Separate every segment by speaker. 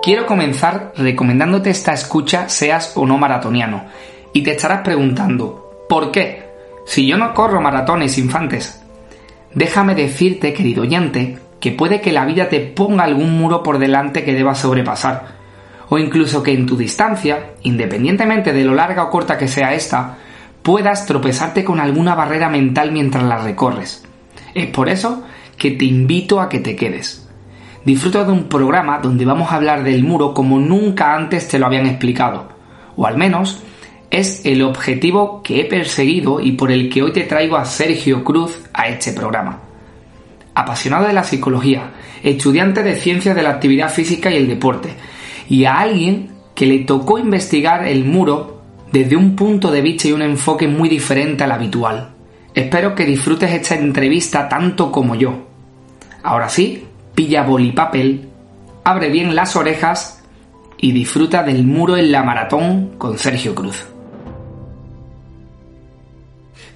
Speaker 1: Quiero comenzar recomendándote esta escucha seas o no maratoniano. Y te estarás preguntando, ¿por qué? Si yo no corro maratones infantes. Déjame decirte, querido oyente, que puede que la vida te ponga algún muro por delante que debas sobrepasar. O incluso que en tu distancia, independientemente de lo larga o corta que sea esta, puedas tropezarte con alguna barrera mental mientras la recorres. Es por eso que te invito a que te quedes disfruta de un programa donde vamos a hablar del muro como nunca antes te lo habían explicado. O al menos es el objetivo que he perseguido y por el que hoy te traigo a Sergio Cruz a este programa. Apasionado de la psicología, estudiante de ciencias de la actividad física y el deporte, y a alguien que le tocó investigar el muro desde un punto de vista y un enfoque muy diferente al habitual. Espero que disfrutes esta entrevista tanto como yo. Ahora sí, pilla papel, abre bien las orejas y disfruta del muro en la maratón con Sergio Cruz.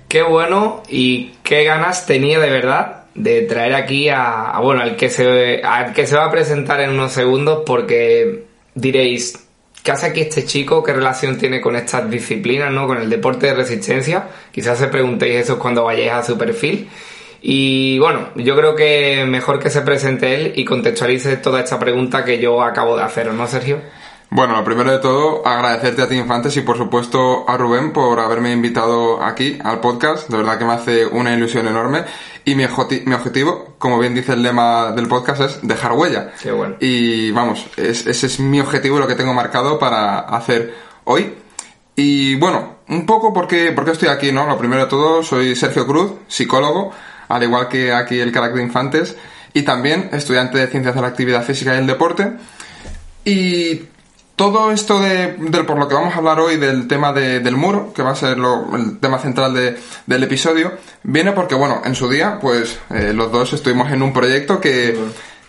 Speaker 1: Qué bueno y qué ganas tenía de verdad de traer aquí a, bueno al que se al que se va a presentar en unos segundos porque diréis ¿qué hace aquí este chico? ¿Qué relación tiene con estas disciplinas, no? Con el deporte de resistencia. Quizás se preguntéis eso cuando vayáis a su perfil. Y bueno, yo creo que mejor que se presente él y contextualice toda esta pregunta que yo acabo de hacer, ¿no, Sergio?
Speaker 2: Bueno, lo primero de todo, agradecerte a ti, Infantes, y por supuesto a Rubén por haberme invitado aquí al podcast. De verdad que me hace una ilusión enorme. Y mi, mi objetivo, como bien dice el lema del podcast, es dejar huella.
Speaker 1: Qué bueno.
Speaker 2: Y vamos, ese es mi objetivo, lo que tengo marcado para hacer hoy. Y bueno, un poco porque, porque estoy aquí, ¿no? Lo primero de todo, soy Sergio Cruz, psicólogo al igual que aquí el carácter de infantes, y también estudiante de Ciencias de la Actividad Física y el Deporte. Y todo esto de, por lo que vamos a hablar hoy del tema del muro, que va a ser el tema central del episodio, viene porque, bueno, en su día, pues eh, los dos estuvimos en un proyecto que,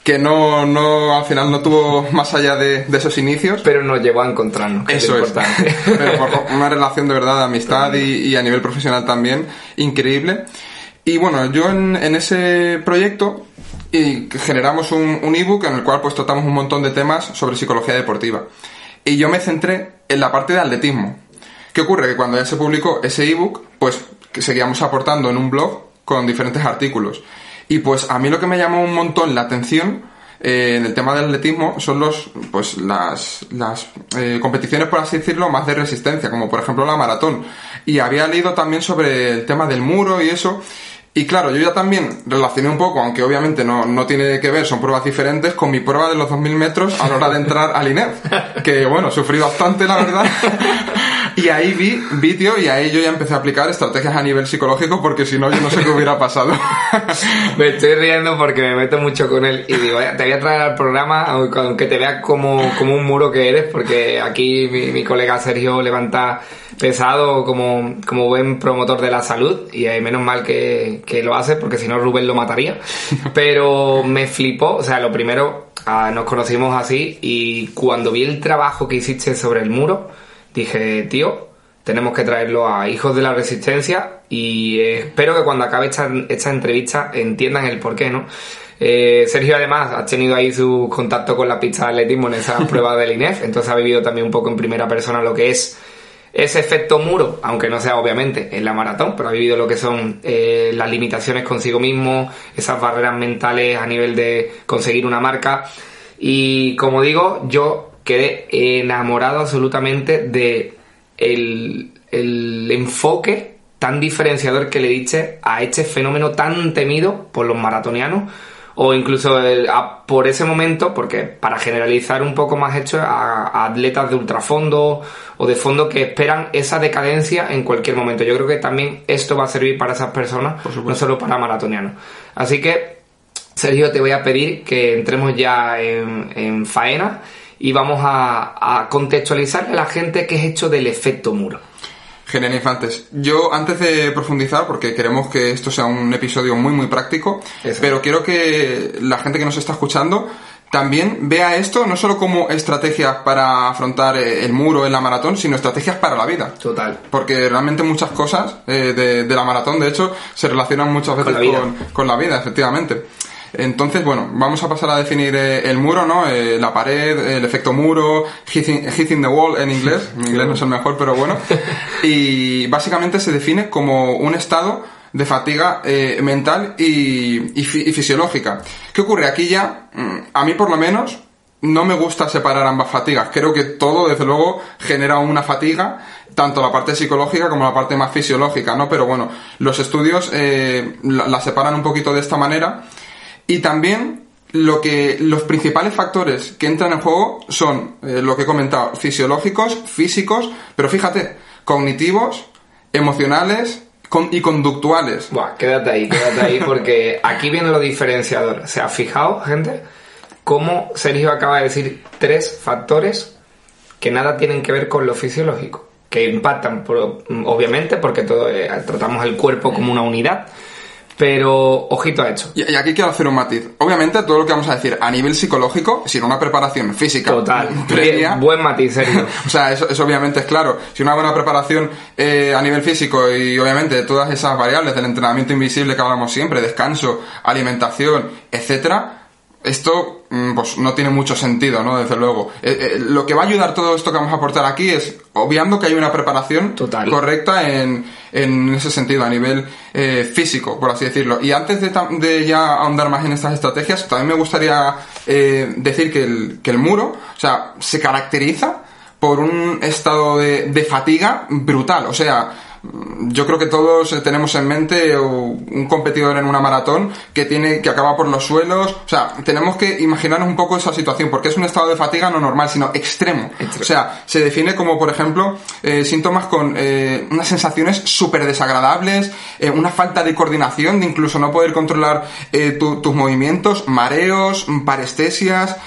Speaker 2: que no, no, al final no tuvo más allá de, esos inicios.
Speaker 1: Pero nos llevó a encontrarnos.
Speaker 2: Eso es. Pero por una relación de verdad de amistad y, y a nivel profesional también increíble. Y bueno, yo en, ese proyecto generamos un, un ebook en el cual pues tratamos un montón de temas sobre psicología deportiva. Y yo me centré en la parte de atletismo. ¿Qué ocurre? Que cuando ya se publicó ese ebook, pues seguíamos aportando en un blog con diferentes artículos. Y pues a mí lo que me llamó un montón la atención eh, en el tema del atletismo son los, pues las, las eh, competiciones, por así decirlo, más de resistencia, como por ejemplo la maratón. Y había leído también sobre el tema del muro y eso, y claro, yo ya también relacioné un poco, aunque obviamente no, no tiene que ver, son pruebas diferentes, con mi prueba de los 2000 metros a la hora de entrar al INEF. Que bueno, sufrí bastante, la verdad. y ahí vi, vi, tío, y ahí yo ya empecé a aplicar estrategias a nivel psicológico, porque si no, yo no sé qué hubiera pasado.
Speaker 1: me estoy riendo porque me meto mucho con él y digo, te voy a traer al programa, aunque te veas como, como un muro que eres, porque aquí mi, mi colega Sergio levanta pesado como, como buen promotor de la salud y menos mal que, que lo hace porque si no Rubén lo mataría. Pero me flipó, o sea, lo primero, ah, nos conocimos así y cuando vi el trabajo que hiciste sobre el muro, dije, tío, tenemos que traerlo a Hijos de la Resistencia y espero que cuando acabe esta, esta entrevista entiendan el porqué, ¿no? Eh, Sergio además ha tenido ahí su contacto con la pista de atletismo en esa prueba del INEF, entonces ha vivido también un poco en primera persona lo que es ese efecto muro, aunque no sea obviamente en la maratón, pero ha vivido lo que son eh, las limitaciones consigo mismo, esas barreras mentales a nivel de conseguir una marca. Y como digo, yo quedé enamorado absolutamente de el, el enfoque tan diferenciador que le diste a este fenómeno tan temido por los maratonianos o incluso por ese momento, porque para generalizar un poco más hecho a, atletas de ultrafondo o de fondo que esperan esa decadencia en cualquier momento. Yo creo que también esto va a servir para esas personas, no solo para maratonianos. Así que Sergio, te voy a pedir que entremos ya en, en faena y vamos a, a contextualizarle a la gente qué es hecho del efecto muro.
Speaker 2: Genial, Infantes. Yo, antes de profundizar, porque queremos que esto sea un episodio muy, muy práctico, pero quiero que la gente que nos está escuchando también vea esto no solo como estrategias para afrontar el muro en la maratón, sino estrategias para la vida.
Speaker 1: Total.
Speaker 2: Porque realmente muchas cosas eh, de, de la maratón, de hecho, se relacionan muchas veces
Speaker 1: Con la vida.
Speaker 2: con, con la vida, efectivamente. Entonces, bueno, vamos a pasar a definir eh, el muro, ¿no? Eh, la pared, el efecto muro, hitting, hitting the wall en inglés. Mi inglés no es el mejor, pero bueno. Y básicamente se define como un estado de fatiga eh, mental y, y fi- y fisiológica. ¿Qué ocurre? Aquí ya, mm, a mí por lo menos, no me gusta separar ambas fatigas. Creo que todo, desde luego, genera una fatiga, tanto la parte psicológica como la parte más fisiológica, ¿no? Pero bueno, los estudios eh, la, la separan un poquito de esta manera. Y también lo que los principales factores que entran en juego son eh, lo que he comentado, fisiológicos, físicos, pero fíjate, cognitivos, emocionales con- y conductuales.
Speaker 1: Buah, quédate ahí, quédate ahí, porque aquí viene lo diferenciador. O sea, fijaos, gente, cómo Sergio acaba de decir tres factores que nada tienen que ver con lo fisiológico, que impactan, por- obviamente, porque todo, eh, tratamos el cuerpo como una unidad, pero ojito a esto.
Speaker 2: Y, y aquí quiero hacer un matiz. Obviamente todo lo que vamos a decir a nivel psicológico, sin una preparación física
Speaker 1: Total.
Speaker 2: previa,
Speaker 1: buen matiz, Sergio.
Speaker 2: O sea, eso, eso obviamente es claro. Si una buena preparación eh, a nivel físico y obviamente todas esas variables del entrenamiento invisible que hablamos siempre, descanso, alimentación, etcétera, esto mm, pues no tiene mucho sentido, ¿no? Desde luego. Eh, eh, lo que va a ayudar todo esto que vamos a aportar aquí es obviando que hay una preparación
Speaker 1: Total.
Speaker 2: correcta en, en ese sentido, a nivel eh, físico, por así decirlo. Y antes de, ya ahondar más en estas estrategias, también me gustaría eh, decir que el, que el muro, o sea, se caracteriza por un estado de, de fatiga brutal. O sea, yo creo que todos eh, tenemos en mente o, un competidor en una maratón que tiene que acaba por los suelos. O sea, tenemos que imaginarnos un poco esa situación, porque es un estado de fatiga no normal, sino extremo. O sea, se define como, por ejemplo, eh, síntomas con eh, unas sensaciones súper desagradables, eh, una falta de coordinación, de incluso no poder controlar eh, tu- tus movimientos, mareos, mm, parestesias,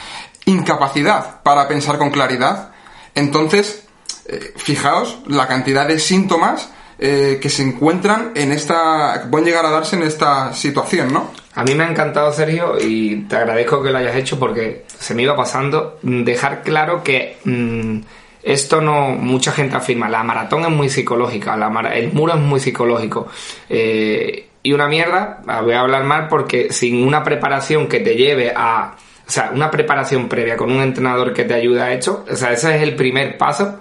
Speaker 2: incapacidad para pensar con claridad. Entonces, eh, fijaos la cantidad de síntomas eh, que se encuentran en esta, pueden llegar a darse en esta situación, ¿no?
Speaker 1: A mí me ha encantado, Sergio, y te agradezco que lo hayas hecho porque se me iba pasando. Dejar claro que mm, esto no. Mucha gente afirma, la maratón es muy psicológica, la mara- el muro es muy psicológico. Eh, y una mierda, ah, voy a hablar mal porque sin una preparación que te lleve a. O sea, una preparación previa con un entrenador que te ayude a esto, o sea, ese es el primer paso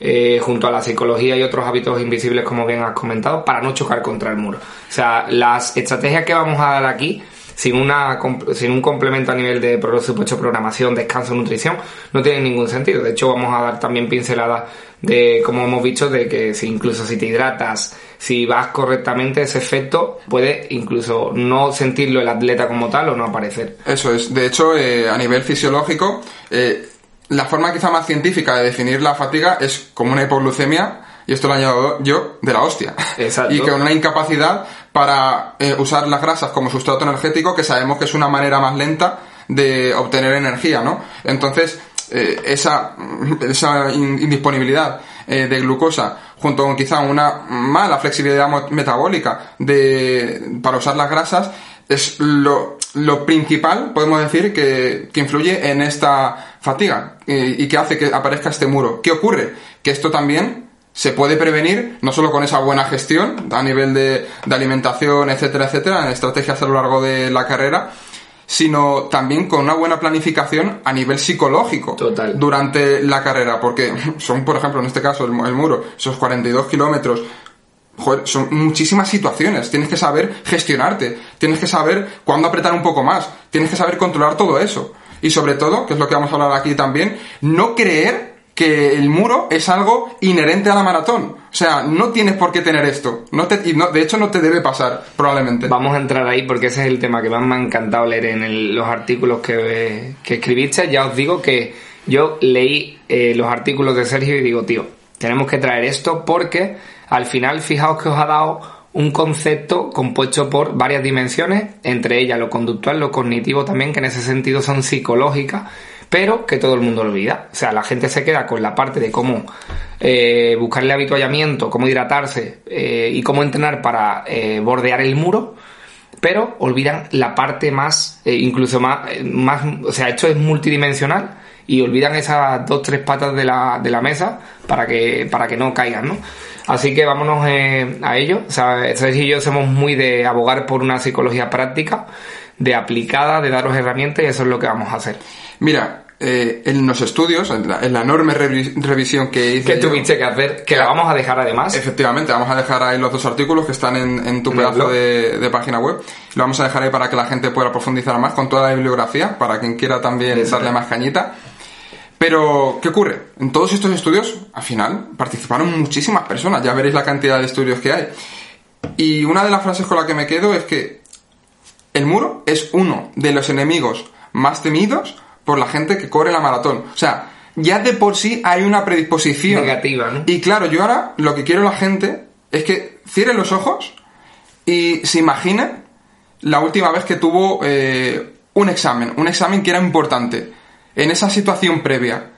Speaker 1: eh, junto a la psicología y otros hábitos invisibles, como bien has comentado, para no chocar contra el muro. O sea, las estrategias que vamos a dar aquí, sin, una, sin un complemento a nivel de supuesto programación, descanso, nutrición, no tienen ningún sentido. De hecho, vamos a dar también pinceladas de, como hemos dicho, de que si incluso si te hidratas, si vas correctamente, ese efecto puede incluso no sentirlo el atleta como tal o no aparecer.
Speaker 2: Eso es. De hecho, eh, a nivel fisiológico, eh, la forma quizá más científica de definir la fatiga es como una hipoglucemia, y esto lo añado yo, de la hostia.
Speaker 1: Exacto.
Speaker 2: Y con una incapacidad para eh, usar las grasas como sustrato energético, que sabemos que es una manera más lenta de obtener energía, ¿no? Entonces, eh, esa, esa in- indisponibilidad eh, de glucosa junto con quizá una mala flexibilidad metabólica de, para usar las grasas es lo, lo principal, podemos decir, que, que influye en esta fatiga eh, y que hace que aparezca este muro. ¿Qué ocurre? Que esto también se puede prevenir no solo con esa buena gestión a nivel de, de alimentación, etcétera, etcétera, en estrategias a lo largo de la carrera, sino también con una buena planificación a nivel psicológico
Speaker 1: Total.
Speaker 2: durante la carrera, porque son, por ejemplo, en este caso, el, el muro, esos 42 kilómetros, joder, son muchísimas situaciones, tienes que saber gestionarte, tienes que saber cuándo apretar un poco más, tienes que saber controlar todo eso. Y sobre todo, que es lo que vamos a hablar aquí también, no creer que el muro es algo inherente a la maratón. O sea, no tienes por qué tener esto. No te, y no, de hecho, no te debe pasar, probablemente.
Speaker 1: Vamos a entrar ahí porque ese es el tema que más me ha encantado leer en el- los artículos que, que escribiste. Ya os digo que yo leí eh, los artículos de Sergio y digo, tío, tenemos que traer esto porque al final fijaos que os ha dado un concepto compuesto por varias dimensiones, entre ellas lo conductual, lo cognitivo también, que en ese sentido son psicológicas, pero que todo el mundo olvida. O sea, la gente se queda con la parte de cómo eh, buscar el habituallamiento, cómo hidratarse eh, y cómo entrenar para eh, bordear el muro, pero olvidan la parte más, incluso más, más, o sea, esto es multidimensional y olvidan esas dos, tres patas de la, de la mesa para que, para que no caigan, ¿no? Así que vámonos eh, a ello. O sea, Sergio y yo somos muy de abogar por una psicología práctica, de aplicada, de daros herramientas y eso es lo que vamos a hacer.
Speaker 2: Mira, eh, en los estudios, en la, en la enorme revi- revisión que hice.
Speaker 1: ¿Qué
Speaker 2: yo-
Speaker 1: tuviste que hacer? Que la vamos a dejar además.
Speaker 2: Efectivamente, vamos a dejar ahí los dos artículos que están en, en tu pedazo de, de página web. Lo vamos a dejar ahí para que la gente pueda profundizar más con toda la bibliografía, para quien quiera también darle más cañita. Pero, ¿qué ocurre? En todos estos estudios, al final, participaron muchísimas personas. Ya veréis la cantidad de estudios que hay. Y una de las frases con la que me quedo es que el muro es uno de los enemigos más temidos por la gente que corre la maratón. O sea, ya de por sí hay una predisposición
Speaker 1: Negativa, ¿no?
Speaker 2: y claro, yo ahora lo que quiero la gente es que cierre los ojos y se imagine la última vez que tuvo eh, un examen, un examen que era importante, en esa situación previa.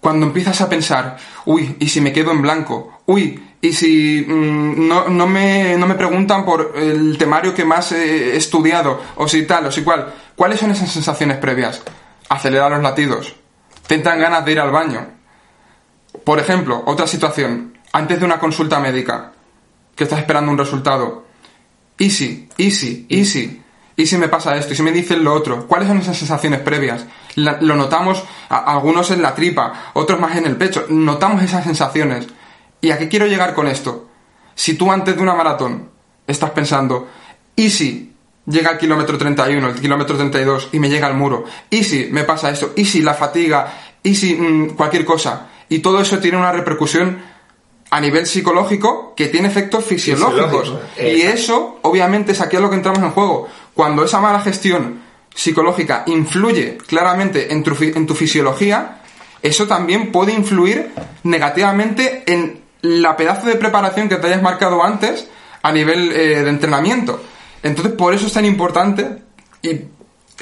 Speaker 2: Cuando empiezas a pensar, uy, ¿y si me quedo en blanco? Uy, ¿y si mm, no, no, me, no me preguntan por el temario que más he estudiado? O si tal, o si cual. ¿Cuáles son esas sensaciones previas? Acelerar los latidos. Te entran ganas de ir al baño. Por ejemplo, otra situación, antes de una consulta médica, que estás esperando un resultado. Easy, easy, easy. ¿Y si me pasa esto? ¿Y si me dicen lo otro? ¿Cuáles son esas sensaciones previas? Lo notamos a- algunos en la tripa, otros más en el pecho. Notamos esas sensaciones. ¿Y a qué quiero llegar con esto? Si tú antes de una maratón estás pensando, ¿y si llega al kilómetro 31, el kilómetro 32 y me llega al muro? ¿Y si me pasa esto? ¿Y si la fatiga? ¿Y si mm, cualquier cosa? Y todo eso tiene una repercusión a nivel psicológico que tiene efectos fisiológicos.
Speaker 1: Fisiológico,
Speaker 2: y eso, obviamente, es aquí a lo que entramos en juego. Cuando esa mala gestión psicológica influye claramente en tu, en tu fisiología, eso también puede influir negativamente en la pedazo de preparación que te hayas marcado antes a nivel eh, de entrenamiento. Entonces, por eso es tan importante y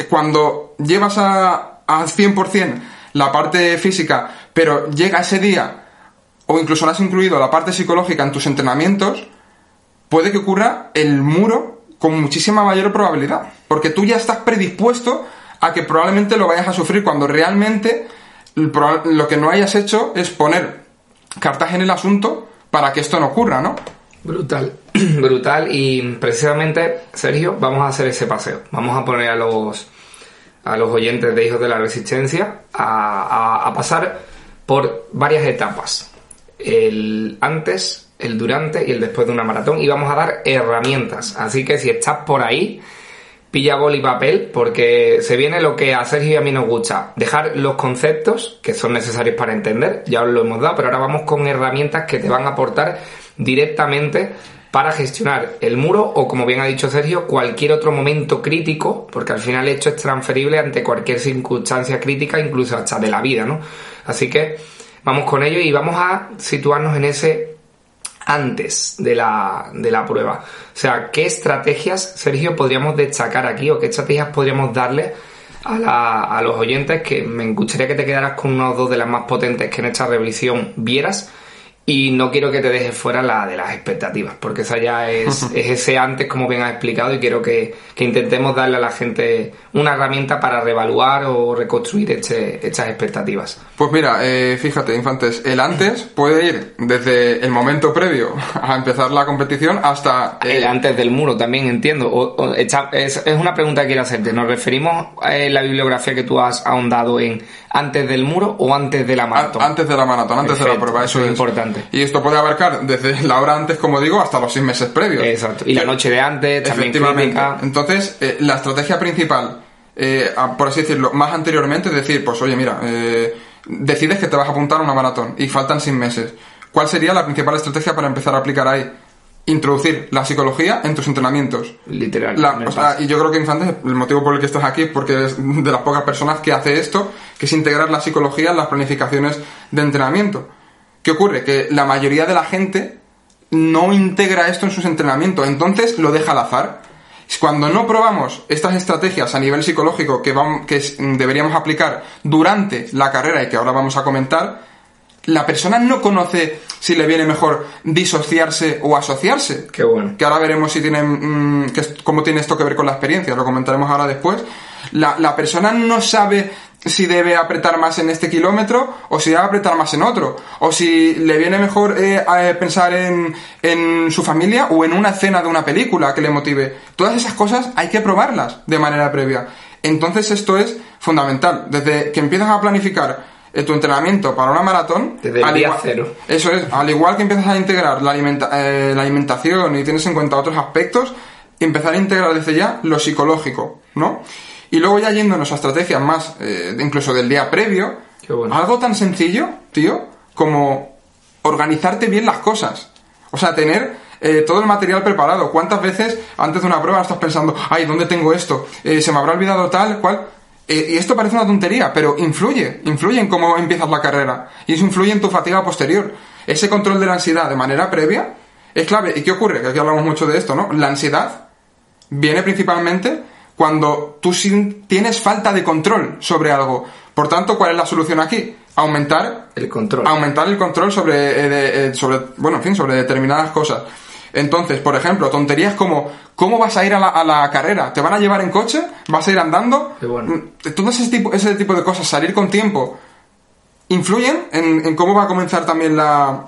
Speaker 2: cuando llevas a, al 100% la parte física, pero llega ese día o incluso no has incluido la parte psicológica en tus entrenamientos, puede que ocurra el muro con muchísima mayor probabilidad. Porque tú ya estás predispuesto a que probablemente lo vayas a sufrir cuando realmente lo que no hayas hecho es poner cartas en el asunto para que esto no ocurra, ¿no?
Speaker 1: Brutal, brutal. Y precisamente, Sergio, vamos a hacer ese paseo. Vamos a poner a los, a los oyentes de Hijos de la Resistencia a- a pasar por varias etapas. El antes, el durante y el después de una maratón. Y vamos a dar herramientas. Así que si estás por ahí, pilla boli y papel porque se viene lo que a Sergio y a mí nos gusta. Dejar los conceptos que son necesarios para entender, ya os lo hemos dado, pero ahora vamos con herramientas que te van a aportar directamente para gestionar el muro o, como bien ha dicho Sergio, cualquier otro momento crítico, porque al final esto es transferible ante cualquier circunstancia crítica, incluso hasta de la vida, ¿no? Así que vamos con ello y vamos a situarnos en ese antes de la, de la prueba. O sea, ¿qué estrategias, Sergio, podríamos destacar aquí o qué estrategias podríamos darle a, la- a los oyentes que me gustaría que te quedaras con unos dos de las más potentes que en esta revisión vieras? Y no quiero que te dejes fuera la de las expectativas, porque esa ya es, es ese antes, como bien has explicado, y quiero que, que intentemos darle a la gente una herramienta para reevaluar o reconstruir este- estas expectativas.
Speaker 2: Pues mira, eh, fíjate, infantes, el antes puede ir desde el momento previo a empezar la competición hasta... eh,
Speaker 1: El antes del muro también entiendo. O- es, es una pregunta que quiero hacerte. ¿Nos referimos a la bibliografía que tú has ahondado en antes del muro o antes de la maratón?
Speaker 2: a- antes de la maratón, antes de la prueba, eso,
Speaker 1: eso es
Speaker 2: es
Speaker 1: importante.
Speaker 2: Y esto puede abarcar desde la hora antes, como digo, hasta los seis meses previos.
Speaker 1: Exacto. Y la
Speaker 2: Que-
Speaker 1: noche de antes, también
Speaker 2: Efectivamente.
Speaker 1: crítica.
Speaker 2: Entonces, eh, la estrategia principal, eh, por así decirlo, más anteriormente es decir, pues oye, mira, eh, decides que te vas a apuntar a una maratón y faltan seis meses. ¿Cuál sería la principal estrategia para empezar a aplicar ahí? Introducir la psicología en tus entrenamientos.
Speaker 1: Literal.
Speaker 2: La-
Speaker 1: primer
Speaker 2: o sea,
Speaker 1: paso.
Speaker 2: y yo creo que Infantes, el motivo por el que estás aquí es porque eres de las pocas personas que hace esto, que es integrar la psicología en las planificaciones de entrenamiento. ¿Qué ocurre? Que la mayoría de la gente no integra esto en sus entrenamientos, entonces lo deja al azar. Cuando no probamos estas estrategias a nivel psicológico que, vamos, que deberíamos aplicar durante la carrera y que ahora vamos a comentar, la persona no conoce si le viene mejor disociarse o asociarse.
Speaker 1: Qué bueno.
Speaker 2: Que ahora veremos si tiene, mm, cómo tiene esto que ver con la experiencia, lo comentaremos ahora después. La, la persona no sabe si debe apretar más en este kilómetro o si debe apretar más en otro. O si le viene mejor eh, pensar en, en, su familia o en una escena de una película que le motive. Todas esas cosas hay que probarlas de manera previa. Entonces esto es fundamental. Desde que empiezas a planificar eh, tu entrenamiento para una maratón...
Speaker 1: Desde el día cero.
Speaker 2: Eso es. Al igual que empiezas a integrar la, eh, la alimentación y tienes en cuenta otros aspectos, empezar a integrar desde ya lo psicológico, ¿no? Y luego ya yéndonos a estrategias más, eh, incluso del día previo, algo tan sencillo, tío, como organizarte bien las cosas. O sea, tener eh, todo el material preparado. ¿Cuántas veces antes de una prueba estás pensando, ay, ¿dónde tengo esto? Eh, ¿Se me habrá olvidado tal, cual? y esto parece una tontería, pero influye, influye en cómo empiezas la carrera. Y eso influye en tu fatiga posterior. Ese control de la ansiedad de manera previa es clave. ¿Y qué ocurre? Que aquí hablamos mucho de esto, ¿no? La ansiedad viene principalmente cuando tú tienes falta de control sobre algo. Por tanto, ¿cuál es la solución aquí? Aumentar
Speaker 1: el control.
Speaker 2: Aumentar el control sobre, eh, eh, sobre, bueno, en fin, sobre determinadas cosas. Entonces, por ejemplo, tonterías como ¿cómo vas a ir a la, carrera? ¿Te van a llevar en coche? ¿Vas a ir andando? Mm, todo ese tipo, ese tipo de cosas, salir con tiempo, influyen en, en cómo va a comenzar también la...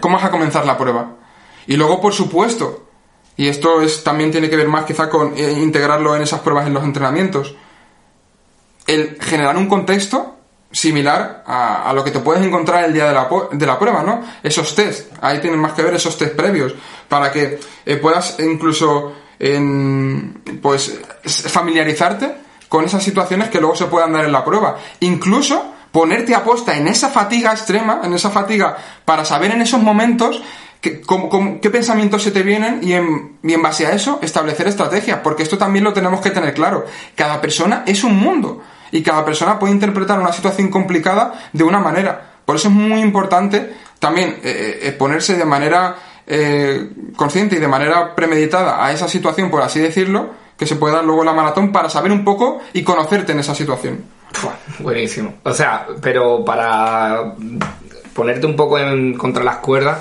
Speaker 2: cómo vas a comenzar la prueba. Y luego, por supuesto, y esto es, también tiene que ver más quizá con eh, integrarlo en esas pruebas en los entrenamientos. El generar un contexto similar a, lo que te puedes encontrar el día de la, de la, prueba, ¿no? Esos test, ahí tienen más que ver esos test previos, para que eh, puedas incluso pues familiarizarte con esas situaciones que luego se puedan dar en la prueba. Incluso ponerte a en esa fatiga extrema, en esa fatiga, para saber en esos momentos ¿Qué, pensamientos se te vienen y en, y en base a eso establecer estrategias? Porque esto también lo tenemos que tener claro. Cada persona es un mundo y cada persona puede interpretar una situación complicada de una manera. Por eso es muy importante también eh, eh, ponerse de manera eh, consciente y de manera premeditada a esa situación, por así decirlo, que se puede dar luego la maratón para saber un poco y conocerte en esa situación.
Speaker 1: Buenísimo. O sea, pero para ponerte un poco en contra las cuerdas,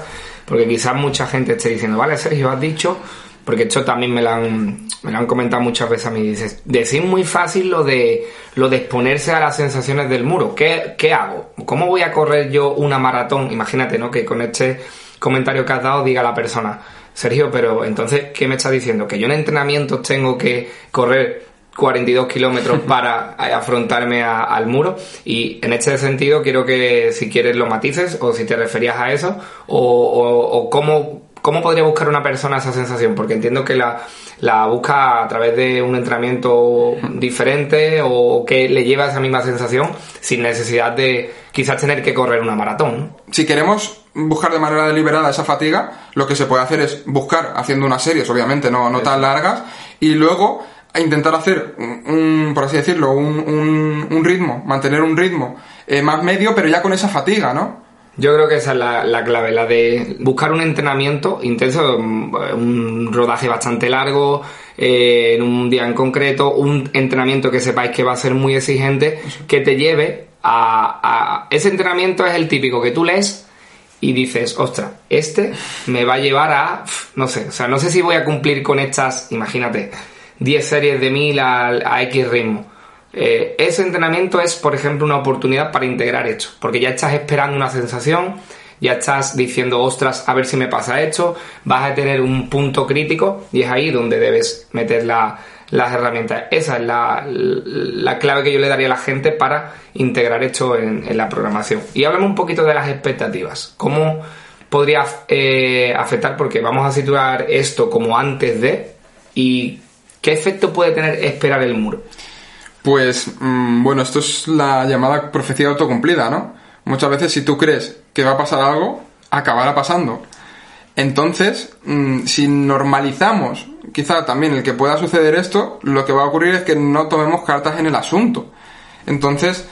Speaker 1: porque quizás mucha gente esté diciendo, vale, Sergio, has dicho, porque esto también me lo han, me lo han comentado muchas veces a mí, dices, decir muy fácil lo de, lo de exponerse a las sensaciones del muro. ¿Qué, ¿Qué hago? ¿Cómo voy a correr yo una maratón? Imagínate, ¿no? Que con este comentario que has dado diga la persona, Sergio, pero entonces, ¿qué me estás diciendo? ¿Que yo en entrenamientos tengo que correr 42 kilómetros para afrontarme al muro y en este sentido quiero que si quieres lo matices o si te referías a eso o, cómo, cómo podría buscar una persona esa sensación porque entiendo que la, la busca a través de un entrenamiento diferente o que le lleva esa misma sensación sin necesidad de quizás tener que correr una maratón.
Speaker 2: Si queremos buscar de manera deliberada esa fatiga, lo que se puede hacer es buscar haciendo unas series, obviamente no, no tan largas, y luego a intentar hacer, un, por así decirlo, un, un, ritmo, mantener un ritmo eh, más medio, pero ya con esa fatiga, ¿no?
Speaker 1: Yo creo que esa es la, clave, la de buscar un entrenamiento intenso, un rodaje bastante largo, eh, en un día en concreto, un entrenamiento que sepáis que va a ser muy exigente, que te lleve a, a... Ese entrenamiento es el típico que tú lees y dices, ostras, este me va a llevar a, no sé, o sea, no sé si voy a cumplir con estas, imagínate, 10 series de 1000 a, X ritmo. Eh, ese entrenamiento es, por ejemplo, una oportunidad para integrar esto, porque ya estás esperando una sensación, ya estás diciendo, ostras, a ver si me pasa esto, vas a tener un punto crítico y es ahí donde debes meter las herramientas. Esa es la, clave que yo le daría a la gente para integrar esto en, la programación. Y háblame un poquito de las expectativas. ¿Cómo podría eh, afectar? Porque vamos a situar esto como antes de y ¿Qué efecto puede tener esperar el muro?
Speaker 2: Pues, mm, bueno, esto es la llamada profecía autocumplida, ¿no? Muchas veces si tú crees que va a pasar algo, acabará pasando. Entonces, mm, si normalizamos quizá también el que pueda suceder esto, lo que va a ocurrir es que no tomemos cartas en el asunto. Entonces,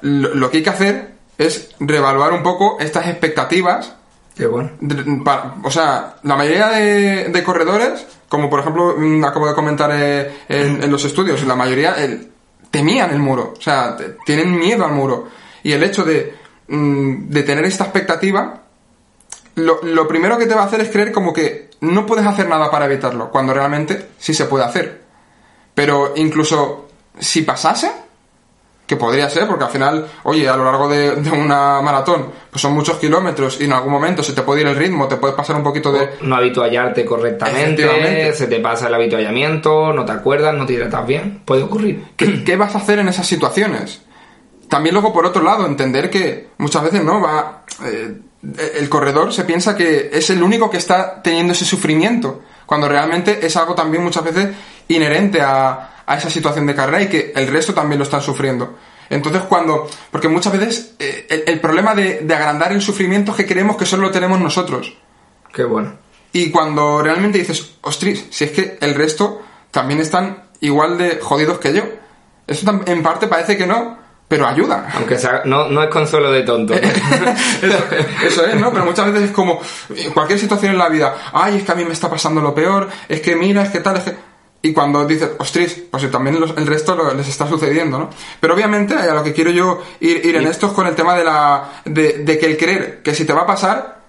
Speaker 2: lo, que hay que hacer es reevaluar un poco estas expectativas
Speaker 1: Qué bueno.
Speaker 2: De- para- o sea, la mayoría de, de corredores, como por ejemplo mm, acabo de comentar eh, en, los estudios, la mayoría el- temían el muro, o sea, tienen miedo al muro. Y el hecho de, mm, de tener esta expectativa, lo, lo primero que te va a hacer es creer como que no puedes hacer nada para evitarlo, cuando realmente sí se puede hacer. Pero incluso si pasase, que podría ser, porque al final, oye, a lo largo de, de una maratón, pues son muchos kilómetros y en algún momento se te puede ir el ritmo, te puedes pasar un poquito de...
Speaker 1: No habituallarte correctamente, se te pasa el habituallamiento, no te acuerdas, no te hidratas bien. Puede ocurrir.
Speaker 2: ¿Qué, qué vas a hacer en esas situaciones? También luego, por otro lado, entender que muchas veces no va... eh, el corredor se piensa que es el único que está teniendo ese sufrimiento, cuando realmente es algo también muchas veces inherente a, a esa situación de carrera y que el resto también lo están sufriendo. Entonces cuando... Porque muchas veces eh, el, el problema de, de agrandar el sufrimiento es que creemos que solo lo tenemos nosotros.
Speaker 1: Qué bueno.
Speaker 2: Y cuando realmente dices, ostras, si es que el resto también están igual de jodidos que yo. Eso en parte parece que no, pero ayuda.
Speaker 1: Aunque sea, no, no es consuelo de tonto.
Speaker 2: Eso, eso es, ¿no? Pero muchas veces es como eh, cualquier situación en la vida, ay, es que a mí me está pasando lo peor, es que mira, es que tal, es que... Y cuando dices, ostras, pues también los- el resto lo- les está sucediendo, ¿no? Pero obviamente a lo que quiero yo ir, ir en esto es con el tema de la de, de que el creer que si te va a pasar,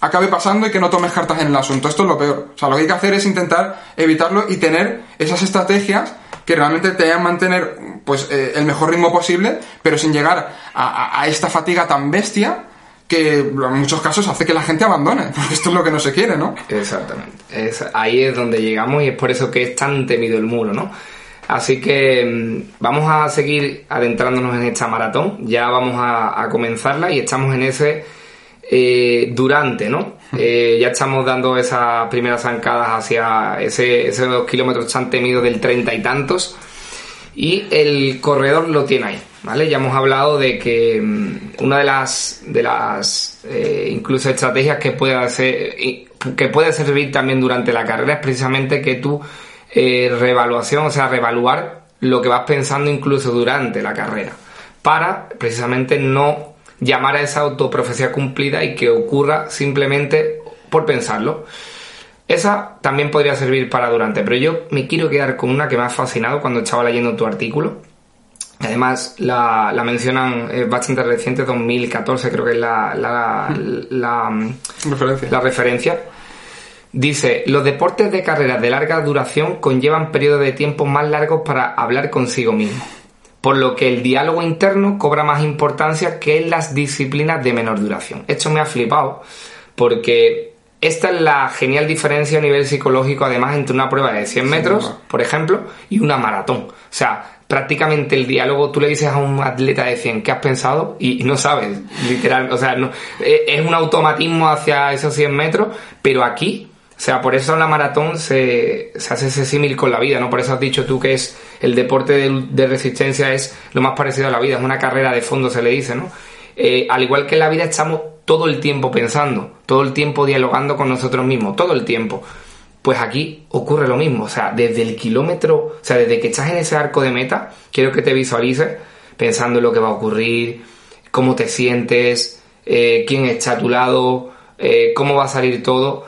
Speaker 2: acabe pasando y que no tomes cartas en el asunto. Esto es lo peor. O sea, lo que hay que hacer es intentar evitarlo y tener esas estrategias que realmente te hagan mantener pues eh, el mejor ritmo posible, pero sin llegar a, a- a esta fatiga tan bestia que en muchos casos hace que la gente abandone, porque esto es lo que no se quiere, ¿no?
Speaker 1: Exactamente. Es, ahí es donde llegamos y es por eso que es tan temido el muro, ¿no? Así que mm, vamos a seguir adentrándonos en esta maratón. Ya vamos a, a comenzarla y estamos en ese eh, durante, ¿no? Eh, ya estamos dando esas primeras zancadas hacia ese, esos dos kilómetros tan temidos del treinta y tantos. Y el corredor lo tiene ahí, ¿vale? Ya hemos hablado de que mm, una de las, de las eh, incluso estrategias que puede hacer, y- que puede servir también durante la carrera es precisamente que tu eh, reevaluación, o sea, reevaluar lo que vas pensando incluso durante la carrera, para precisamente no llamar a esa autoprofecía cumplida y que ocurra simplemente por pensarlo. Esa también podría servir para durante, pero yo me quiero quedar con una que me ha fascinado cuando estaba leyendo tu artículo. Además, la, la mencionan es bastante reciente, 2014 creo que es la, la, la,
Speaker 2: Referencia.
Speaker 1: la referencia. Dice, los deportes de carreras de larga duración conllevan periodos de tiempo más largos para hablar consigo mismo, por lo que el diálogo interno cobra más importancia que en las disciplinas de menor duración. Esto me ha flipado, porque esta es la genial diferencia a nivel psicológico, además, entre una prueba de 100 metros, por ejemplo, y una maratón. O sea, prácticamente el diálogo, tú le dices a un atleta de 100 qué has pensado y no sabes, literal, o sea, no, eh, es un automatismo hacia esos 100 metros, pero aquí, o sea, por eso la maratón se, se hace ese símil con la vida, ¿no? Por eso has dicho tú que es el deporte de, de resistencia es lo más parecido a la vida, es una carrera de fondo, se le dice, ¿no? Eh, al igual que en la vida estamos todo el tiempo pensando, todo el tiempo dialogando con nosotros mismos, todo el tiempo. Pues aquí ocurre lo mismo, o sea, desde el kilómetro, o sea, desde que estás en ese arco de meta, quiero que te visualices pensando en lo que va a ocurrir, cómo te sientes, eh, quién está a tu lado, eh, cómo va a salir todo.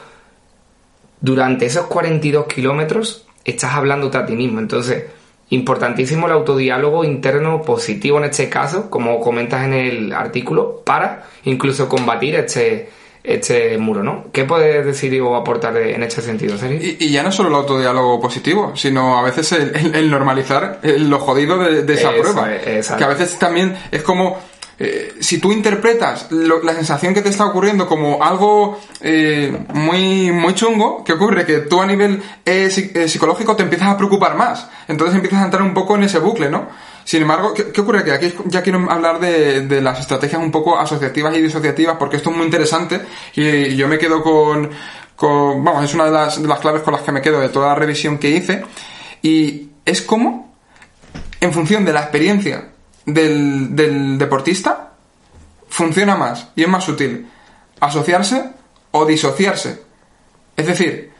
Speaker 1: Durante esos 42 kilómetros estás hablándote a ti mismo, entonces, importantísimo el autodiálogo interno positivo en este caso, como comentas en el artículo, para incluso combatir este, este muro, ¿no? ¿Qué puedes decir o aportar de- en este sentido, Sergio?
Speaker 2: Y, y ya no solo el autodiálogo positivo, sino a veces el, el- el normalizar el- lo jodido de, de esa prueba.
Speaker 1: exacto.
Speaker 2: que a veces también es como, eh, si tú interpretas lo- la sensación que te está ocurriendo como algo eh, muy, muy chungo, ¿qué ocurre? Que tú a nivel eh, eh, psicológico te empiezas a preocupar más. Entonces empiezas a entrar un poco en ese bucle, ¿no? Sin embargo, ¿qué, ocurre? Que aquí ya quiero hablar de, las estrategias un poco asociativas y disociativas, porque esto es muy interesante y yo me quedo con, con vamos, es una de las, claves con las que me quedo de toda la revisión que hice y es como, en función de la experiencia del, del deportista, funciona más y es más sutil asociarse o disociarse. Es decir,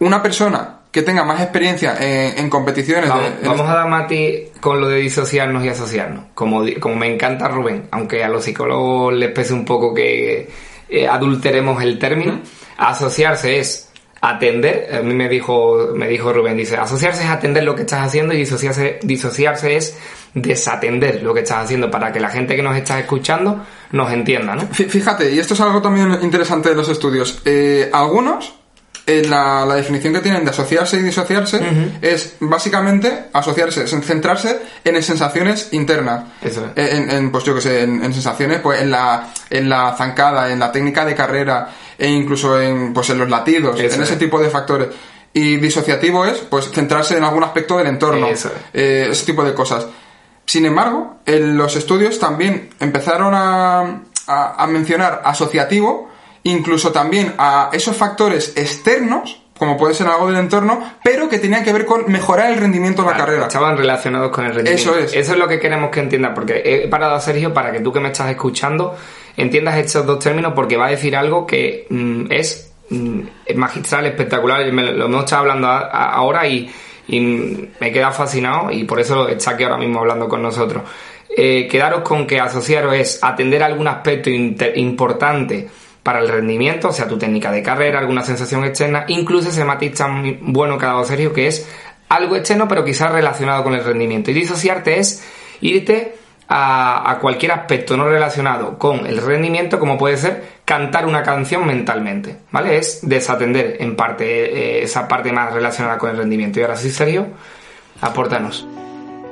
Speaker 2: una persona que tenga más experiencia en, en competiciones...
Speaker 1: Vamos,
Speaker 2: de-
Speaker 1: a dar mati con lo de disociarnos y asociarnos. Como, como me encanta Rubén, aunque a los psicólogos les pese un poco que, eh, adulteremos el término. Asociarse es atender, a mí me dijo, me dijo Rubén, dice, asociarse es atender lo que estás haciendo y disociarse, disociarse es desatender lo que estás haciendo para que la gente que nos está escuchando nos entienda, ¿no?
Speaker 2: Fíjate, y esto es algo también interesante de los estudios. Eh, algunos la, la, definición que tienen de asociarse y disociarse es básicamente asociarse, centrarse en sensaciones internas.
Speaker 1: Eso
Speaker 2: en, en, pues yo que sé, en, sensaciones, pues en la, en la zancada, en la técnica de carrera, e incluso en, pues en los latidos, en ese tipo de factores. Y disociativo es, pues, centrarse en algún aspecto del entorno, eh, ese tipo de cosas. Sin embargo, en los estudios también empezaron a, a mencionar asociativo incluso también a esos factores externos, como puede ser algo del entorno, pero que tenían que ver con mejorar el rendimiento de la carrera.
Speaker 1: Estaban relacionados con el rendimiento.
Speaker 2: Eso es.
Speaker 1: Eso es lo que queremos que entienda, porque he parado a Sergio para que tú que me estás escuchando entiendas estos dos términos, porque va a decir algo que mm, es mm, magistral, espectacular. lo hemos estado hablando ahora y, me he quedado fascinado y por eso está aquí ahora mismo hablando con nosotros. Eh, quedaros con que asociaros es atender algún aspecto importante para el rendimiento, o sea, tu técnica de carrera, alguna sensación externa, incluso ese matiz tan bueno que ha dado Sergio, que es algo externo, pero quizás relacionado con el rendimiento. Y disociarte es irte a, cualquier aspecto no relacionado con el rendimiento, como puede ser cantar una canción mentalmente, ¿vale? Es desatender en parte eh, esa parte más relacionada con el rendimiento. Y ahora sí, Sergio, apórtanos.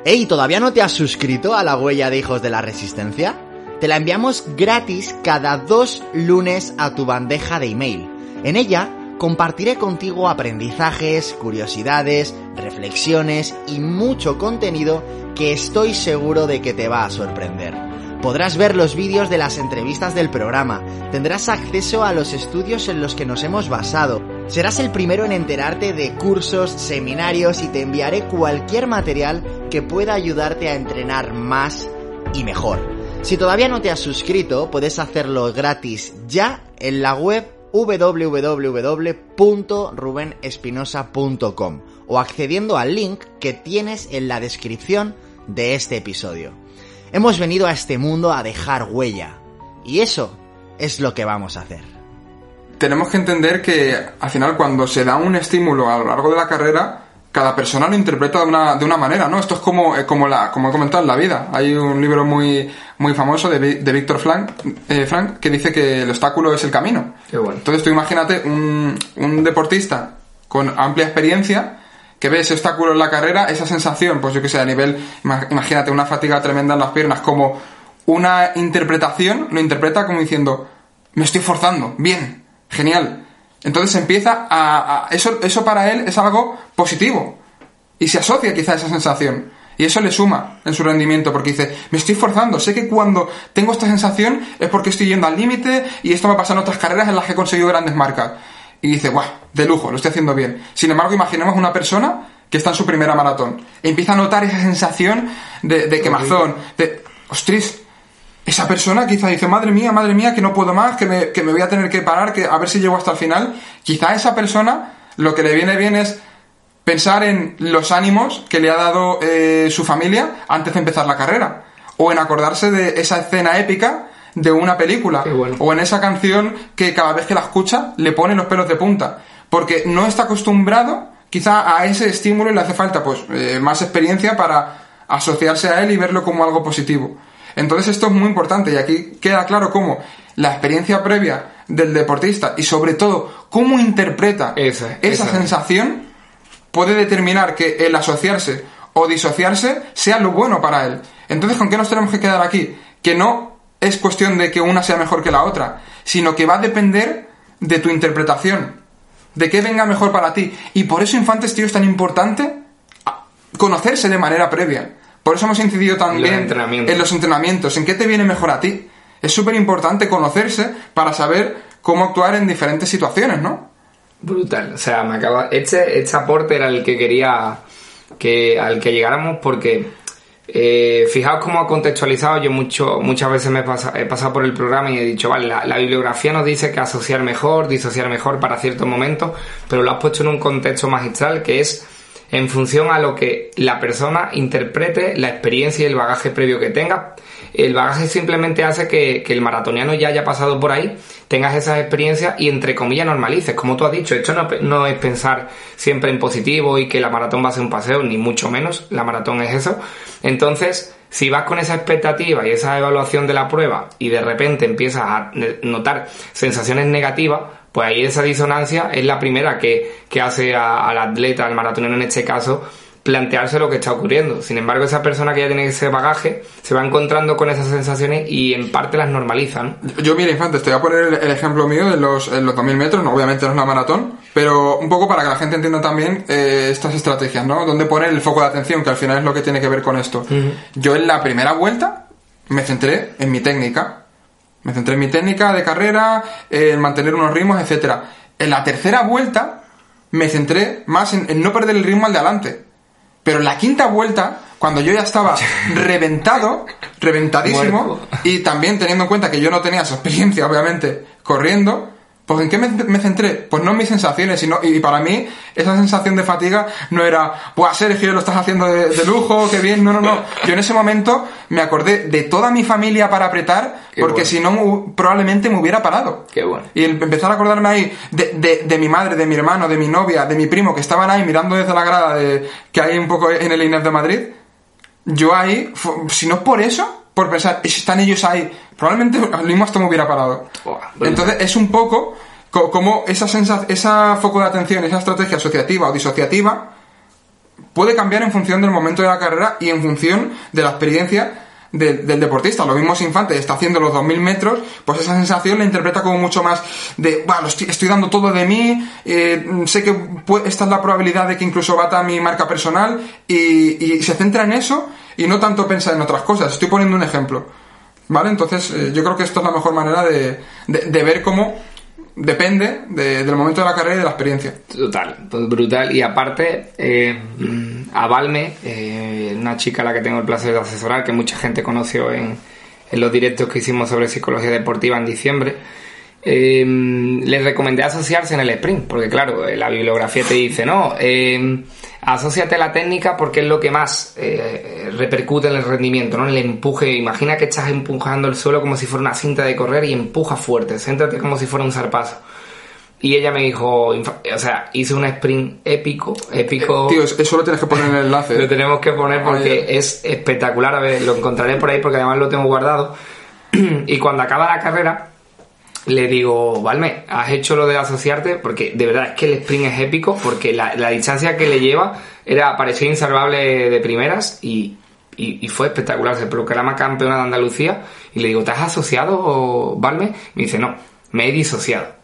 Speaker 3: Ey, ¿todavía no te has suscrito a la huella de Hijos de la Resistencia? Te la enviamos gratis cada dos lunes a tu bandeja de email. En ella compartiré contigo aprendizajes, curiosidades, reflexiones y mucho contenido que estoy seguro de que te va a sorprender. Podrás ver los vídeos de las entrevistas del programa, tendrás acceso a los estudios en los que nos hemos basado, serás el primero en enterarte de cursos, seminarios y te enviaré cualquier material que pueda ayudarte a entrenar más y mejor. Si todavía no te has suscrito, puedes hacerlo gratis ya en la web www.rubenespinosa.com o accediendo al link que tienes en la descripción de este episodio. Hemos venido a este mundo a dejar huella y eso es lo que vamos a hacer.
Speaker 2: Tenemos que entender que al final cuando se da un estímulo a lo largo de la carrera, cada persona lo interpreta de una, de una manera, ¿no? Esto es como, eh, como, la, como he comentado en la vida. Hay un libro muy, muy famoso de, de Víctor Frank, eh, Frank que dice que el obstáculo es el camino. Entonces tú imagínate un, un deportista con amplia experiencia que ve ese obstáculo en la carrera, esa sensación, pues yo que sé, a nivel, imagínate una fatiga tremenda en las piernas, como una interpretación, lo interpreta como diciendo, me estoy forzando, bien, genial. Entonces empieza a, eso, eso para él es algo positivo. Y se asocia quizá a esa sensación. Y eso le suma en su rendimiento, porque dice, me estoy forzando, sé que cuando tengo esta sensación es porque estoy yendo al límite y esto me pasa en otras carreras en las que he conseguido grandes marcas. Y dice, guau, de lujo, lo estoy haciendo bien. Sin embargo, imaginemos una persona que está en su primera maratón. E empieza a notar esa sensación de, quemazón, de, ostras, esa persona quizá dice, madre mía, madre mía, que no puedo más, que me, que me voy a tener que parar, que a ver si llego hasta el final. Quizá a esa persona lo que le viene bien es pensar en los ánimos que le ha dado eh, su familia antes de empezar la carrera. O en acordarse de esa escena épica de una película. O en esa canción que cada vez que la escucha le pone los pelos de punta. Porque no está acostumbrado quizá a ese estímulo y le hace falta pues eh, más experiencia para asociarse a él y verlo como algo positivo. Entonces esto es muy importante y aquí queda claro cómo la experiencia previa del deportista y sobre todo cómo interpreta esa, sensación puede determinar que el asociarse o disociarse sea lo bueno para él. Entonces, ¿con qué nos tenemos que quedar aquí? Que no es cuestión de que una sea mejor que la otra, sino que va a depender de tu interpretación, de qué venga mejor para ti. Y por eso, infantes, tío, es tan importante conocerse de manera previa. Por eso hemos incidido también en los entrenamientos, en qué te viene mejor a ti. Es súper importante conocerse para saber cómo actuar en diferentes situaciones, ¿no?
Speaker 1: Brutal. O sea, me acaba. Este, este aporte era el que quería que al que llegáramos porque eh, fijaos cómo ha contextualizado. Yo mucho, muchas veces me he pasado, por el programa y he dicho, vale, la, la, bibliografía nos dice que asociar mejor, disociar mejor para ciertos momentos, pero lo has puesto en un contexto magistral que es en función a lo que la persona interprete, la experiencia y el bagaje previo que tenga. el bagaje simplemente hace que, el maratoniano ya haya pasado por ahí, tengas esas experiencias y entre comillas normalices. Como tú has dicho, esto no, es pensar siempre en positivo y que la maratón va a ser un paseo, ni mucho menos, la maratón es eso. Entonces, si vas con esa expectativa y esa evaluación de la prueba y de repente empiezas a notar sensaciones negativas, pues ahí esa disonancia es la primera que, que hace al atleta, al maratonero en este caso, plantearse lo que está ocurriendo. Sin embargo, esa persona que ya tiene ese bagaje se va encontrando con esas sensaciones y en parte las normalizan.
Speaker 2: Yo, mira, Infante, te voy a poner el, ejemplo mío en los, en los 2000 metros, no, obviamente no es una maratón, pero un poco para que la gente entienda también eh, estas estrategias, ¿no? Donde poner el foco de atención, que al final es lo que tiene que ver con esto. Yo en la primera vuelta me centré en mi técnica. Me centré en mi técnica de carrera, en mantener unos ritmos, etcétera. En la tercera vuelta me centré más en, en no perder el ritmo al de adelante. Pero en la quinta vuelta, cuando yo ya estaba reventado, reventadísimo, y también teniendo en cuenta que yo no tenía esa experiencia, obviamente, corriendo, pues ¿en qué me, centré? Pues no en mis sensaciones, sino, y para mí esa sensación de fatiga no era, pues Sergio, lo estás haciendo de, lujo, qué bien, no, no, no. Yo en ese momento me acordé de toda mi familia para apretar, porque si no probablemente me hubiera parado.
Speaker 1: Qué bueno.
Speaker 2: Y empezar a acordarme ahí de, de, mi madre, de mi hermano, de mi novia, de mi primo, que estaban ahí mirando desde la grada de, que hay un poco en el INEF de Madrid, yo ahí, si no es por eso, por pensar, si están ellos ahí, probablemente el mismo hasta me hubiera parado. Entonces es un poco como esa, esa foco de atención, esa estrategia asociativa o disociativa puede cambiar en función del momento de la carrera y en función de la experiencia del deportista. Lo mismo si Infante está haciendo los 2000 metros, pues esa sensación la interpreta como mucho más de, bueno, estoy, dando todo de mí, eh, sé que esta es la probabilidad de que incluso bata mi marca personal y, se centra en eso y no tanto piensa en otras cosas. Estoy poniendo un ejemplo. ¿Vale? Entonces, eh, yo creo que esto es la mejor manera de, de ver cómo depende del momento de la carrera y de la experiencia.
Speaker 1: Total, brutal. Y aparte, eh, a Valme, eh, una chica a la que tengo el placer de asesorar, que mucha gente conoció en, en los directos que hicimos sobre psicología deportiva en diciembre, eh, les recomendé asociarse en el sprint, porque claro, la bibliografía te dice, no, eh, asociate a la técnica porque es lo que más eh, repercute en el rendimiento, ¿no? En el empuje. Imagina que estás empujando el suelo como si fuera una cinta de correr y empuja fuerte, céntrate como si fuera un zarpazo. Y ella me dijo, o sea, hice un sprint épico, épico.
Speaker 2: Tío, eso lo tienes que poner en el enlace.
Speaker 1: lo tenemos que poner porque es espectacular. A ver, lo encontraré por ahí porque además lo tengo guardado. y cuando acaba la carrera, le digo, Valme, has hecho lo de asociarte porque de verdad es que el sprint es épico porque la, distancia que le lleva era parecía insalvable de primeras y, y, fue espectacular. Se proclama campeona de Andalucía y le digo, ¿te has asociado, Valme? Me dice, no, me he disociado.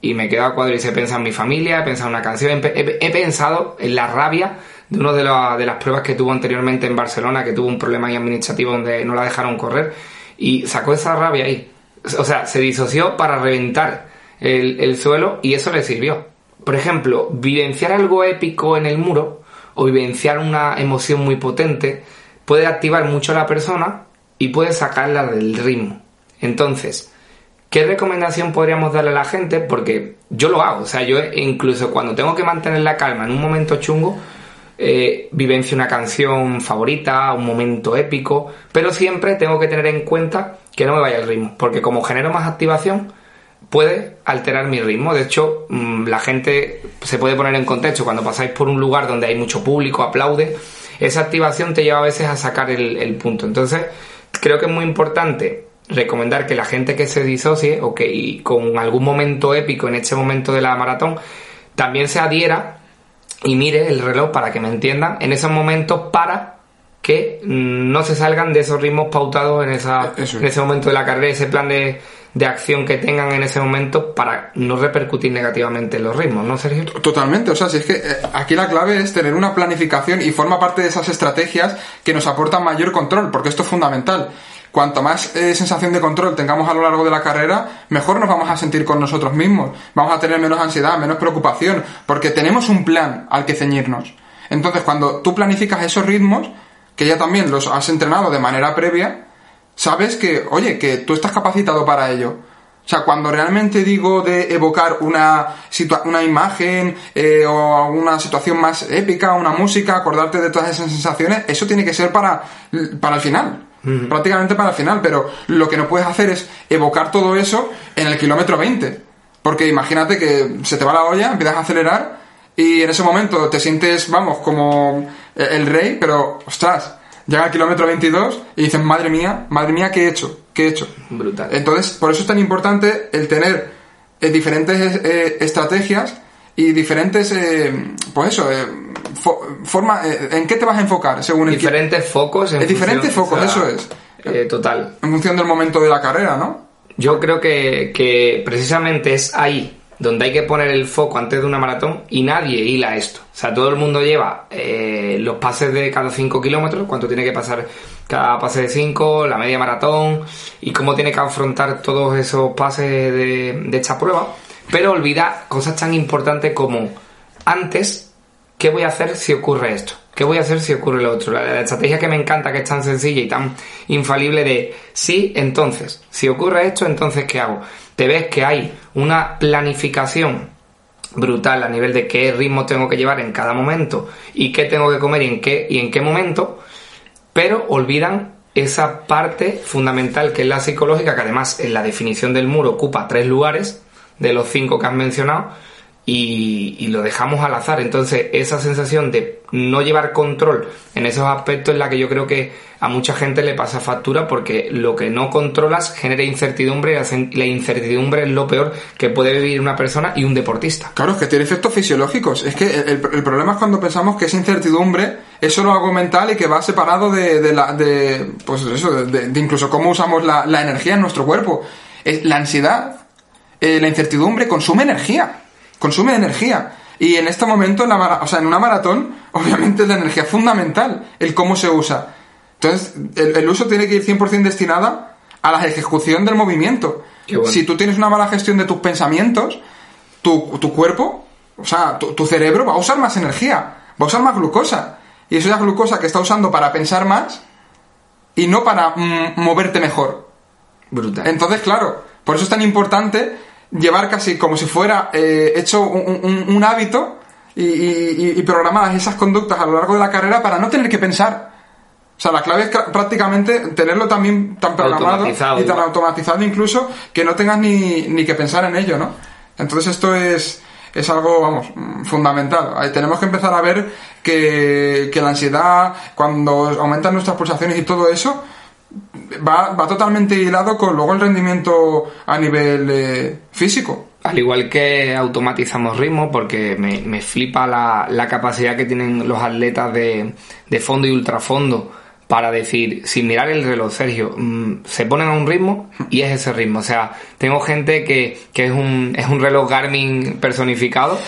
Speaker 1: Y me quedo a cuadro y se pensa en mi familia, he pensado en una canción, he, pensado en la rabia de una de, de las pruebas que tuvo anteriormente en Barcelona, que tuvo un problema administrativo donde no la dejaron correr y sacó esa rabia ahí o sea, se disoció para reventar el, suelo y eso le sirvió. Por ejemplo, vivenciar algo épico en el muro o vivenciar una emoción muy potente puede activar mucho a la persona y puede sacarla del ritmo. Entonces, ¿qué recomendación podríamos darle a la gente? Porque yo lo hago, o sea, yo incluso cuando tengo que mantener la calma en un momento chungo, eh, vivencio una canción favorita, un momento épico, pero siempre tengo que tener en cuenta que no me vaya el ritmo, porque como genero más activación, puede alterar mi ritmo. De hecho, mm, la gente se puede poner en contexto cuando pasáis por un lugar donde hay mucho público, aplaude, esa activación te lleva a veces a sacar el, punto. Entonces, creo que es muy importante recomendar que la gente que se disocie o que con algún momento épico en este momento de la maratón también se adhiera y mire el reloj para que me entiendan en esos momentos para que no se salgan de esos ritmos pautados en, esa, en ese momento de la carrera, ese plan de, de, acción que tengan en ese momento para no repercutir negativamente en los ritmos, ¿no, Sergio?
Speaker 2: Totalmente, o sea, si es que eh, aquí la clave es tener una planificación y forma parte de esas estrategias que nos aportan mayor control, porque esto es fundamental. Cuanto más eh, sensación de control tengamos a lo largo de la carrera, mejor nos vamos a sentir con nosotros mismos. Vamos a tener menos ansiedad, menos preocupación, porque tenemos un plan al que ceñirnos. Entonces, cuando tú planificas esos ritmos, que ya también los has entrenado de manera previa, sabes que, oye, que tú estás capacitado para ello. O sea, cuando realmente digo de evocar una, una imagen eh, o una situación más épica, una música, acordarte de todas esas sensaciones, eso tiene que ser para, para el final. prácticamente para el final, pero lo que no puedes hacer es evocar todo eso en el kilómetro 20. Porque imagínate que se te va la olla, empiezas a acelerar y en ese momento te sientes, vamos, como el rey, pero ostras, llega al kilómetro 22 y dices, madre mía, madre mía, ¿qué he hecho? ¿Qué he hecho?
Speaker 1: Brutal.
Speaker 2: Entonces, por eso es tan importante el tener eh, diferentes eh, estrategias y diferentes, eh, pues eso, eh, fo- forma, eh, ¿en qué te vas a enfocar según el
Speaker 1: Diferentes focos. En
Speaker 2: Es diferentes focos, eso es.
Speaker 1: eh, total.
Speaker 2: en función del momento de la carrera, ¿no?
Speaker 1: Yo creo que, que precisamente es ahí donde hay que poner el foco antes de una maratón y nadie hila esto. O sea, todo el mundo lleva eh, los pases de cada 5 kilómetros, cuánto tiene que pasar cada pase de 5, la media maratón y cómo tiene que afrontar todos esos pases de, de esta prueba, pero olvida cosas tan importantes como antes, ¿qué voy a hacer si ocurre esto? ¿Qué voy a hacer si ocurre lo otro? La, estrategia que me encanta, que es tan sencilla y tan infalible de sí, entonces, si ocurre esto, entonces ¿qué hago? Te ves que hay una planificación brutal a nivel de qué ritmo tengo que llevar en cada momento y qué tengo que comer y en qué, y en qué momento, pero olvidan esa parte fundamental que es la psicológica, que además en la definición del muro ocupa tres lugares de los cinco que has mencionado y, lo dejamos al azar. Entonces, esa sensación de no llevar control en esos aspectos es la que yo creo que a mucha gente le pasa factura porque lo que no controlas genera incertidumbre y la incertidumbre es lo peor que puede vivir una persona y un deportista.
Speaker 2: Claro, es que tiene efectos fisiológicos. Es que el, el- problema es cuando pensamos que esa incertidumbre es solo algo mental y que va separado de, la, de, pues eso, de, incluso cómo usamos la, energía en nuestro cuerpo. Es- la ansiedad, eh, la incertidumbre consume energía. Consume energía. Y en este momento, en, la o sea, en una maratón, obviamente la energía es fundamental, el cómo se usa. Entonces, el, el uso tiene que ir 100% destinada a la ejecución del movimiento.
Speaker 1: Bueno.
Speaker 2: Si tú tienes una mala gestión de tus pensamientos, tu, tu cuerpo, o sea, tu, tu cerebro va a usar más energía, va a usar más glucosa. Y eso es la glucosa que está usando para pensar más y no para mm, moverte mejor.
Speaker 1: Brutal.
Speaker 2: Entonces, claro, por eso es tan importante llevar casi como si fuera eh, hecho un, un- un hábito y, y- y programadas esas conductas a lo largo de la carrera para no tener que pensar. O sea, la clave es ca- prácticamente tenerlo también tan programado y tan
Speaker 1: igual.
Speaker 2: automatizado incluso que no tengas ni, ni que pensar en ello, ¿no? Entonces esto es, es algo, vamos, fundamental. Tenemos que empezar a ver que, que la ansiedad, cuando aumentan nuestras pulsaciones y todo eso, va, va totalmente hilado con luego el rendimiento a nivel eh, físico.
Speaker 1: Al igual que automatizamos ritmo, porque me, me flipa la, la capacidad que tienen los atletas de, de fondo y ultrafondo para decir, sin mirar el reloj, Sergio, mm, se ponen a un ritmo y es ese ritmo. O sea, tengo gente que, que es, un, es un reloj Garmin personificado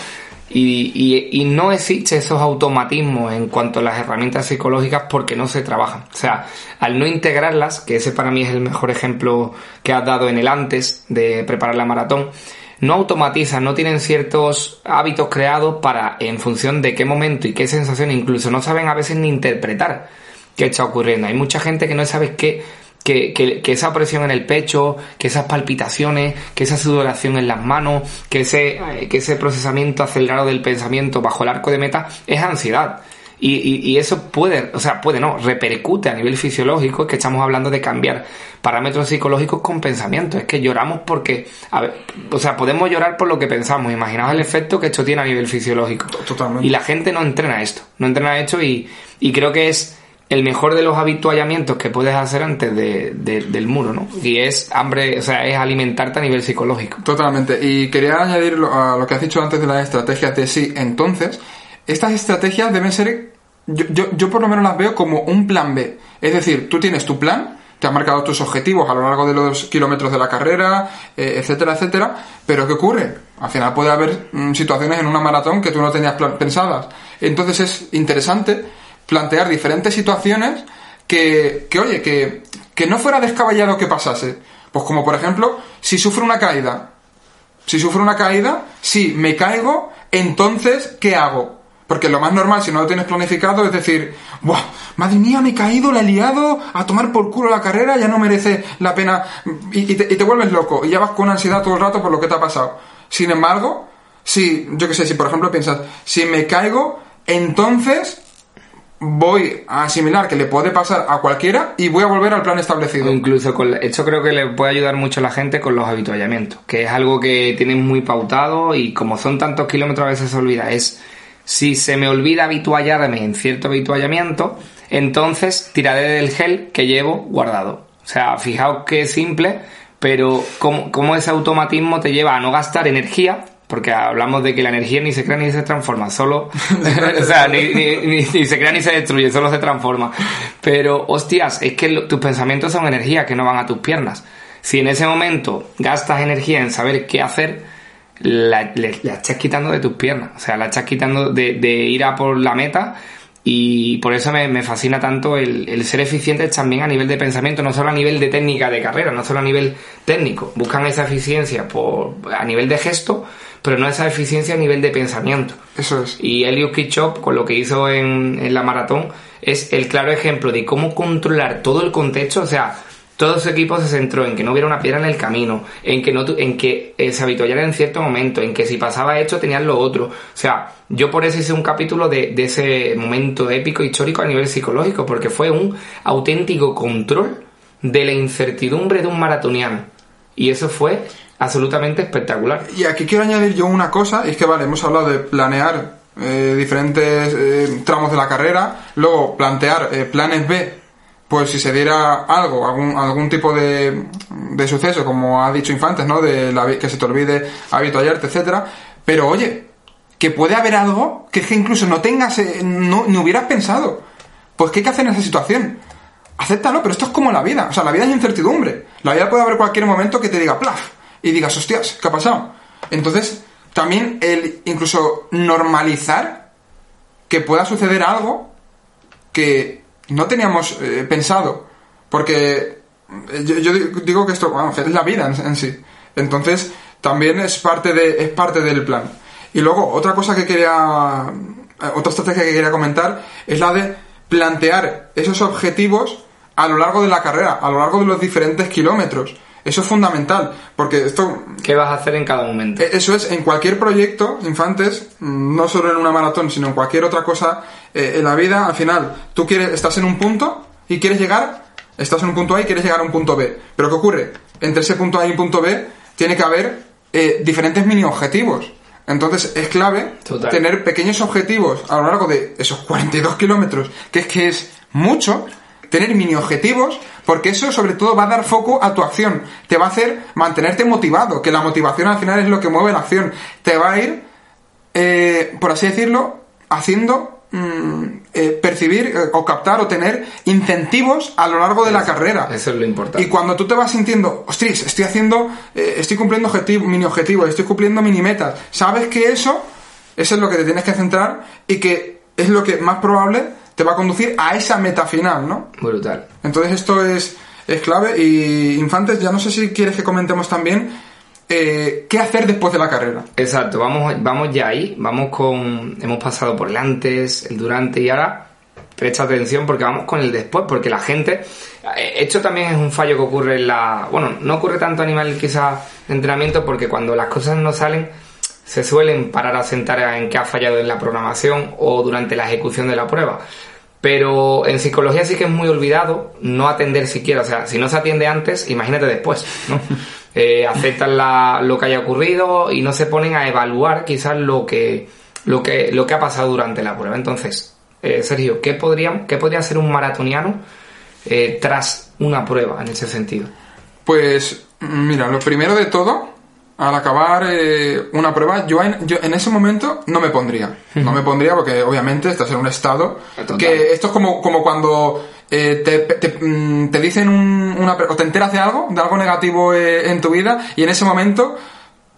Speaker 1: y, no existe esos automatismos en cuanto a las herramientas psicológicas porque no se trabajan. O sea, al no integrarlas, que ese para mí es el mejor ejemplo que has dado en el antes de preparar la maratón, no automatizan, no tienen ciertos hábitos creados para, en función de qué momento y qué sensación, incluso no saben a veces ni interpretar qué está ocurriendo. Hay mucha gente que no sabe qué, que, que- que esa presión en el pecho, que esas palpitaciones, que esa sudoración en las manos, que ese, que ese procesamiento acelerado del pensamiento bajo el arco de meta es ansiedad. Y, y- y eso puede, o sea, puede no, repercute a nivel fisiológico, es que estamos hablando de cambiar parámetros psicológicos con pensamiento. Es que lloramos porque, a ver, o sea, podemos llorar por lo que pensamos. Imaginaos el efecto que esto tiene a nivel fisiológico.
Speaker 2: Totalmente.
Speaker 1: Y la gente no entrena esto, no entrena esto y, y creo que es el mejor de los habituallamientos que puedes hacer antes de- de- del muro, ¿no? Y es hambre, o sea, es alimentarte a nivel psicológico.
Speaker 2: Totalmente. Y quería añadir lo- a lo que has dicho antes de las estrategias de sí. Entonces, estas estrategias deben ser, yo, yo, yo por lo menos las veo como un plan B. Es decir, tú tienes tu plan, te has marcado tus objetivos a lo largo de los kilómetros de la carrera, eh, etcétera, etcétera. Pero ¿qué ocurre? Al final puede haber mm, situaciones en una maratón que tú no tenías pensadas. Entonces es interesante plantear diferentes situaciones que, que oye, que, que no fuera descabellado que pasase. Pues como por ejemplo, si sufro una caída, si sufro una caída, si me caigo, entonces, ¿qué hago? Porque lo más normal, si no lo tienes planificado, es decir, ¡buah! Madre mía, me he caído, la he liado, a tomar por culo la carrera, ya no merece la pena. Y, te, y te vuelves loco, y ya vas con ansiedad todo el rato por lo que te ha pasado. Sin embargo, si, yo qué sé, si por ejemplo piensas, si me caigo, entonces voy a asimilar que le puede pasar a cualquiera y voy a volver al plan establecido.
Speaker 1: Incluso con esto creo que le puede ayudar mucho a la gente con los habituallamientos, que es algo que tienen muy pautado y como son tantos kilómetros a veces se olvida. Es si se me olvida habituallarme en cierto habituallamiento, entonces tiraré del gel que llevo guardado. O sea, fijaos que es simple, pero cómo, ese automatismo te lleva a no gastar energía porque hablamos de que la energía ni se crea ni se transforma, solo. ni, se crea ni se destruye, solo se transforma. Pero, hostias, es que tus pensamientos son energía que no van a tus piernas. Si en ese momento gastas energía en saber qué hacer, la, estás quitando de tus piernas. O sea, la estás quitando de, ir a por la meta. Y por eso me, fascina tanto el, el, ser eficientes también a nivel de pensamiento, no solo a nivel de técnica de carrera, no solo a nivel técnico. Buscan esa eficiencia por, a nivel de gesto, pero no esa eficiencia a nivel de pensamiento.
Speaker 2: Eso es.
Speaker 1: Y Eliud Kitchop, con lo que hizo en, en la maratón, es el claro ejemplo de cómo controlar todo el contexto, o sea, todo su equipo se centró en que no hubiera una piedra en el camino, en que no en que eh, se habituallara en cierto momento, en que si pasaba esto tenían lo otro. O sea, yo por eso hice un capítulo de, de ese momento épico histórico a nivel psicológico, porque fue un auténtico control de la incertidumbre de un maratoniano. Y eso fue absolutamente espectacular.
Speaker 2: Y aquí quiero añadir yo una cosa, es que vale, hemos hablado de planear eh, diferentes eh, tramos de la carrera, luego plantear eh, planes B, pues si se diera algo, algún, algún tipo de, de suceso, como ha dicho Infantes, ¿no? De la, que se te olvide habituallarte, etcétera. Pero oye, que puede haber algo que, que incluso no tengas, no, no hubieras pensado. Pues ¿qué hay que hacer en esa situación? Acéptalo, pero esto es como la vida. O sea, la vida es incertidumbre. La vida puede haber cualquier momento que te diga, plaf, y digas, hostias, ¿qué ha pasado? Entonces, también el incluso normalizar que pueda suceder algo que no teníamos eh, pensado. Porque eh, yo, digo que esto es la vida en, sí. Entonces, también es parte, de, es parte del plan. Y luego, otra cosa que quería. Eh, otra estrategia que quería comentar es la de plantear esos objetivos a lo largo de la carrera, a lo largo de los diferentes kilómetros. Eso es fundamental, porque esto...
Speaker 1: ¿Qué vas a hacer en cada momento?
Speaker 2: E-, eso es, en cualquier proyecto, infantes, mm, no solo en una maratón, sino en cualquier otra cosa, eh, en la vida, al final, tú quieres, estás en un punto y quieres llegar, estás en un punto A y quieres llegar a un punto B. Pero ¿qué ocurre? Entre ese punto A y un punto B tiene que haber eh, diferentes mini objetivos. Entonces es clave tener pequeños objetivos a lo largo de esos 42 kilómetros, que es que es mucho, tener mini objetivos, porque eso sobre todo va a dar foco a tu acción, te va a hacer mantenerte motivado, que la motivación al final es lo que mueve la acción, te va a ir, eh, por así decirlo, haciendo mm, eh, percibir eh, o captar o tener incentivos a lo largo de la carrera.
Speaker 1: Eso es lo importante.
Speaker 2: Y cuando tú te vas sintiendo, ostras, estoy haciendo, estoy cumpliendo objetivo, mini objetivos, estoy cumpliendo mini metas, sabes que eso, eso es lo que te tienes que centrar y que es lo que más probable te va a conducir a esa meta final, ¿no?
Speaker 1: Brutal.
Speaker 2: Entonces esto es, es clave y Infantes, ya no sé si quieres que comentemos también eh, qué hacer después de la carrera.
Speaker 1: Exacto, vamos, vamos ya ahí, vamos con, hemos pasado por el antes, el durante y ahora presta atención porque vamos con el después, porque la gente, eh, esto también es un fallo que ocurre en la, bueno, no ocurre tanto a nivel quizás de entrenamiento porque cuando las cosas no salen, se suelen parar a sentar en qué ha fallado en la programación o durante la ejecución de la prueba. Pero en psicología sí que es muy olvidado no atender siquiera. O sea, si no se atiende antes, imagínate después, ¿no? Eh, aceptan lo que haya ocurrido y no se ponen a evaluar quizás lo que, lo que, lo que ha pasado durante la prueba. Entonces, eh, Sergio, ¿qué, podría, ¿qué podría hacer un maratoniano eh, tras una prueba en ese sentido?
Speaker 2: Pues, mira, lo primero de todo al acabar eh, una prueba, yo en, yo en ese momento no me pondría. No me pondría porque obviamente estás en un estado que esto es como, como cuando eh, te, te, mm, te, dicen una... o te enteras de algo, de algo negativo eh, en tu vida y en ese momento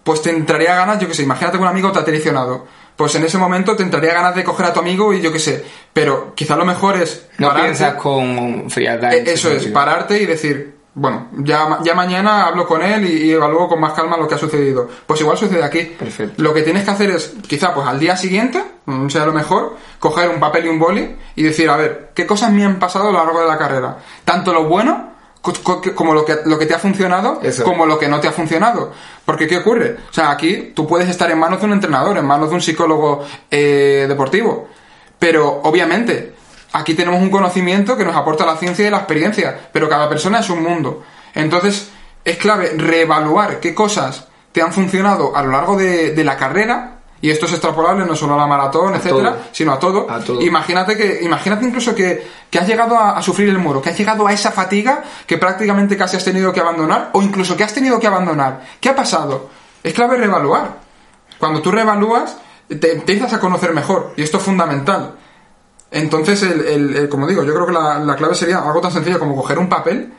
Speaker 2: pues te entraría ganas, yo que sé, imagínate que un amigo te ha traicionado. Pues en ese momento te entraría ganas de coger a tu amigo y yo que sé. Pero quizá lo mejor es...
Speaker 1: No piensas con frialdad.
Speaker 2: eso es, pararte y decir, bueno, ya, ya mañana hablo con él y, evalúo con más calma lo que ha sucedido. Pues igual sucede aquí.
Speaker 1: Perfecto.
Speaker 2: Lo que tienes que hacer es, quizá pues al día siguiente, mm, sea lo mejor, coger un papel y un boli y decir, a ver, ¿qué cosas me han pasado a lo largo de la carrera? Tanto lo bueno como lo que, lo que te ha funcionado, como lo que no te ha funcionado. Porque, ¿qué ocurre? O sea, aquí tú puedes estar en manos de un entrenador, en manos de un psicólogo eh, deportivo. Pero, obviamente, Aquí tenemos un conocimiento que nos aporta la ciencia y la experiencia, pero cada persona es un mundo. Entonces, es clave reevaluar qué cosas te han funcionado a lo largo de, de la carrera y esto es extrapolable no solo a la maratón, etcétera,
Speaker 1: todo.
Speaker 2: sino a todo.
Speaker 1: A todo.
Speaker 2: Imagínate que, imagínate incluso que, que has llegado a, a sufrir el muro, que has llegado a esa fatiga que prácticamente casi has tenido que abandonar, o incluso que has tenido que abandonar. ¿Qué ha pasado? Es clave reevaluar. Cuando tú reevalúas, te empiezas a conocer mejor, y esto es fundamental. Entonces, el, el- el- como digo, yo creo que la, la clave sería algo tan sencillo como coger un papel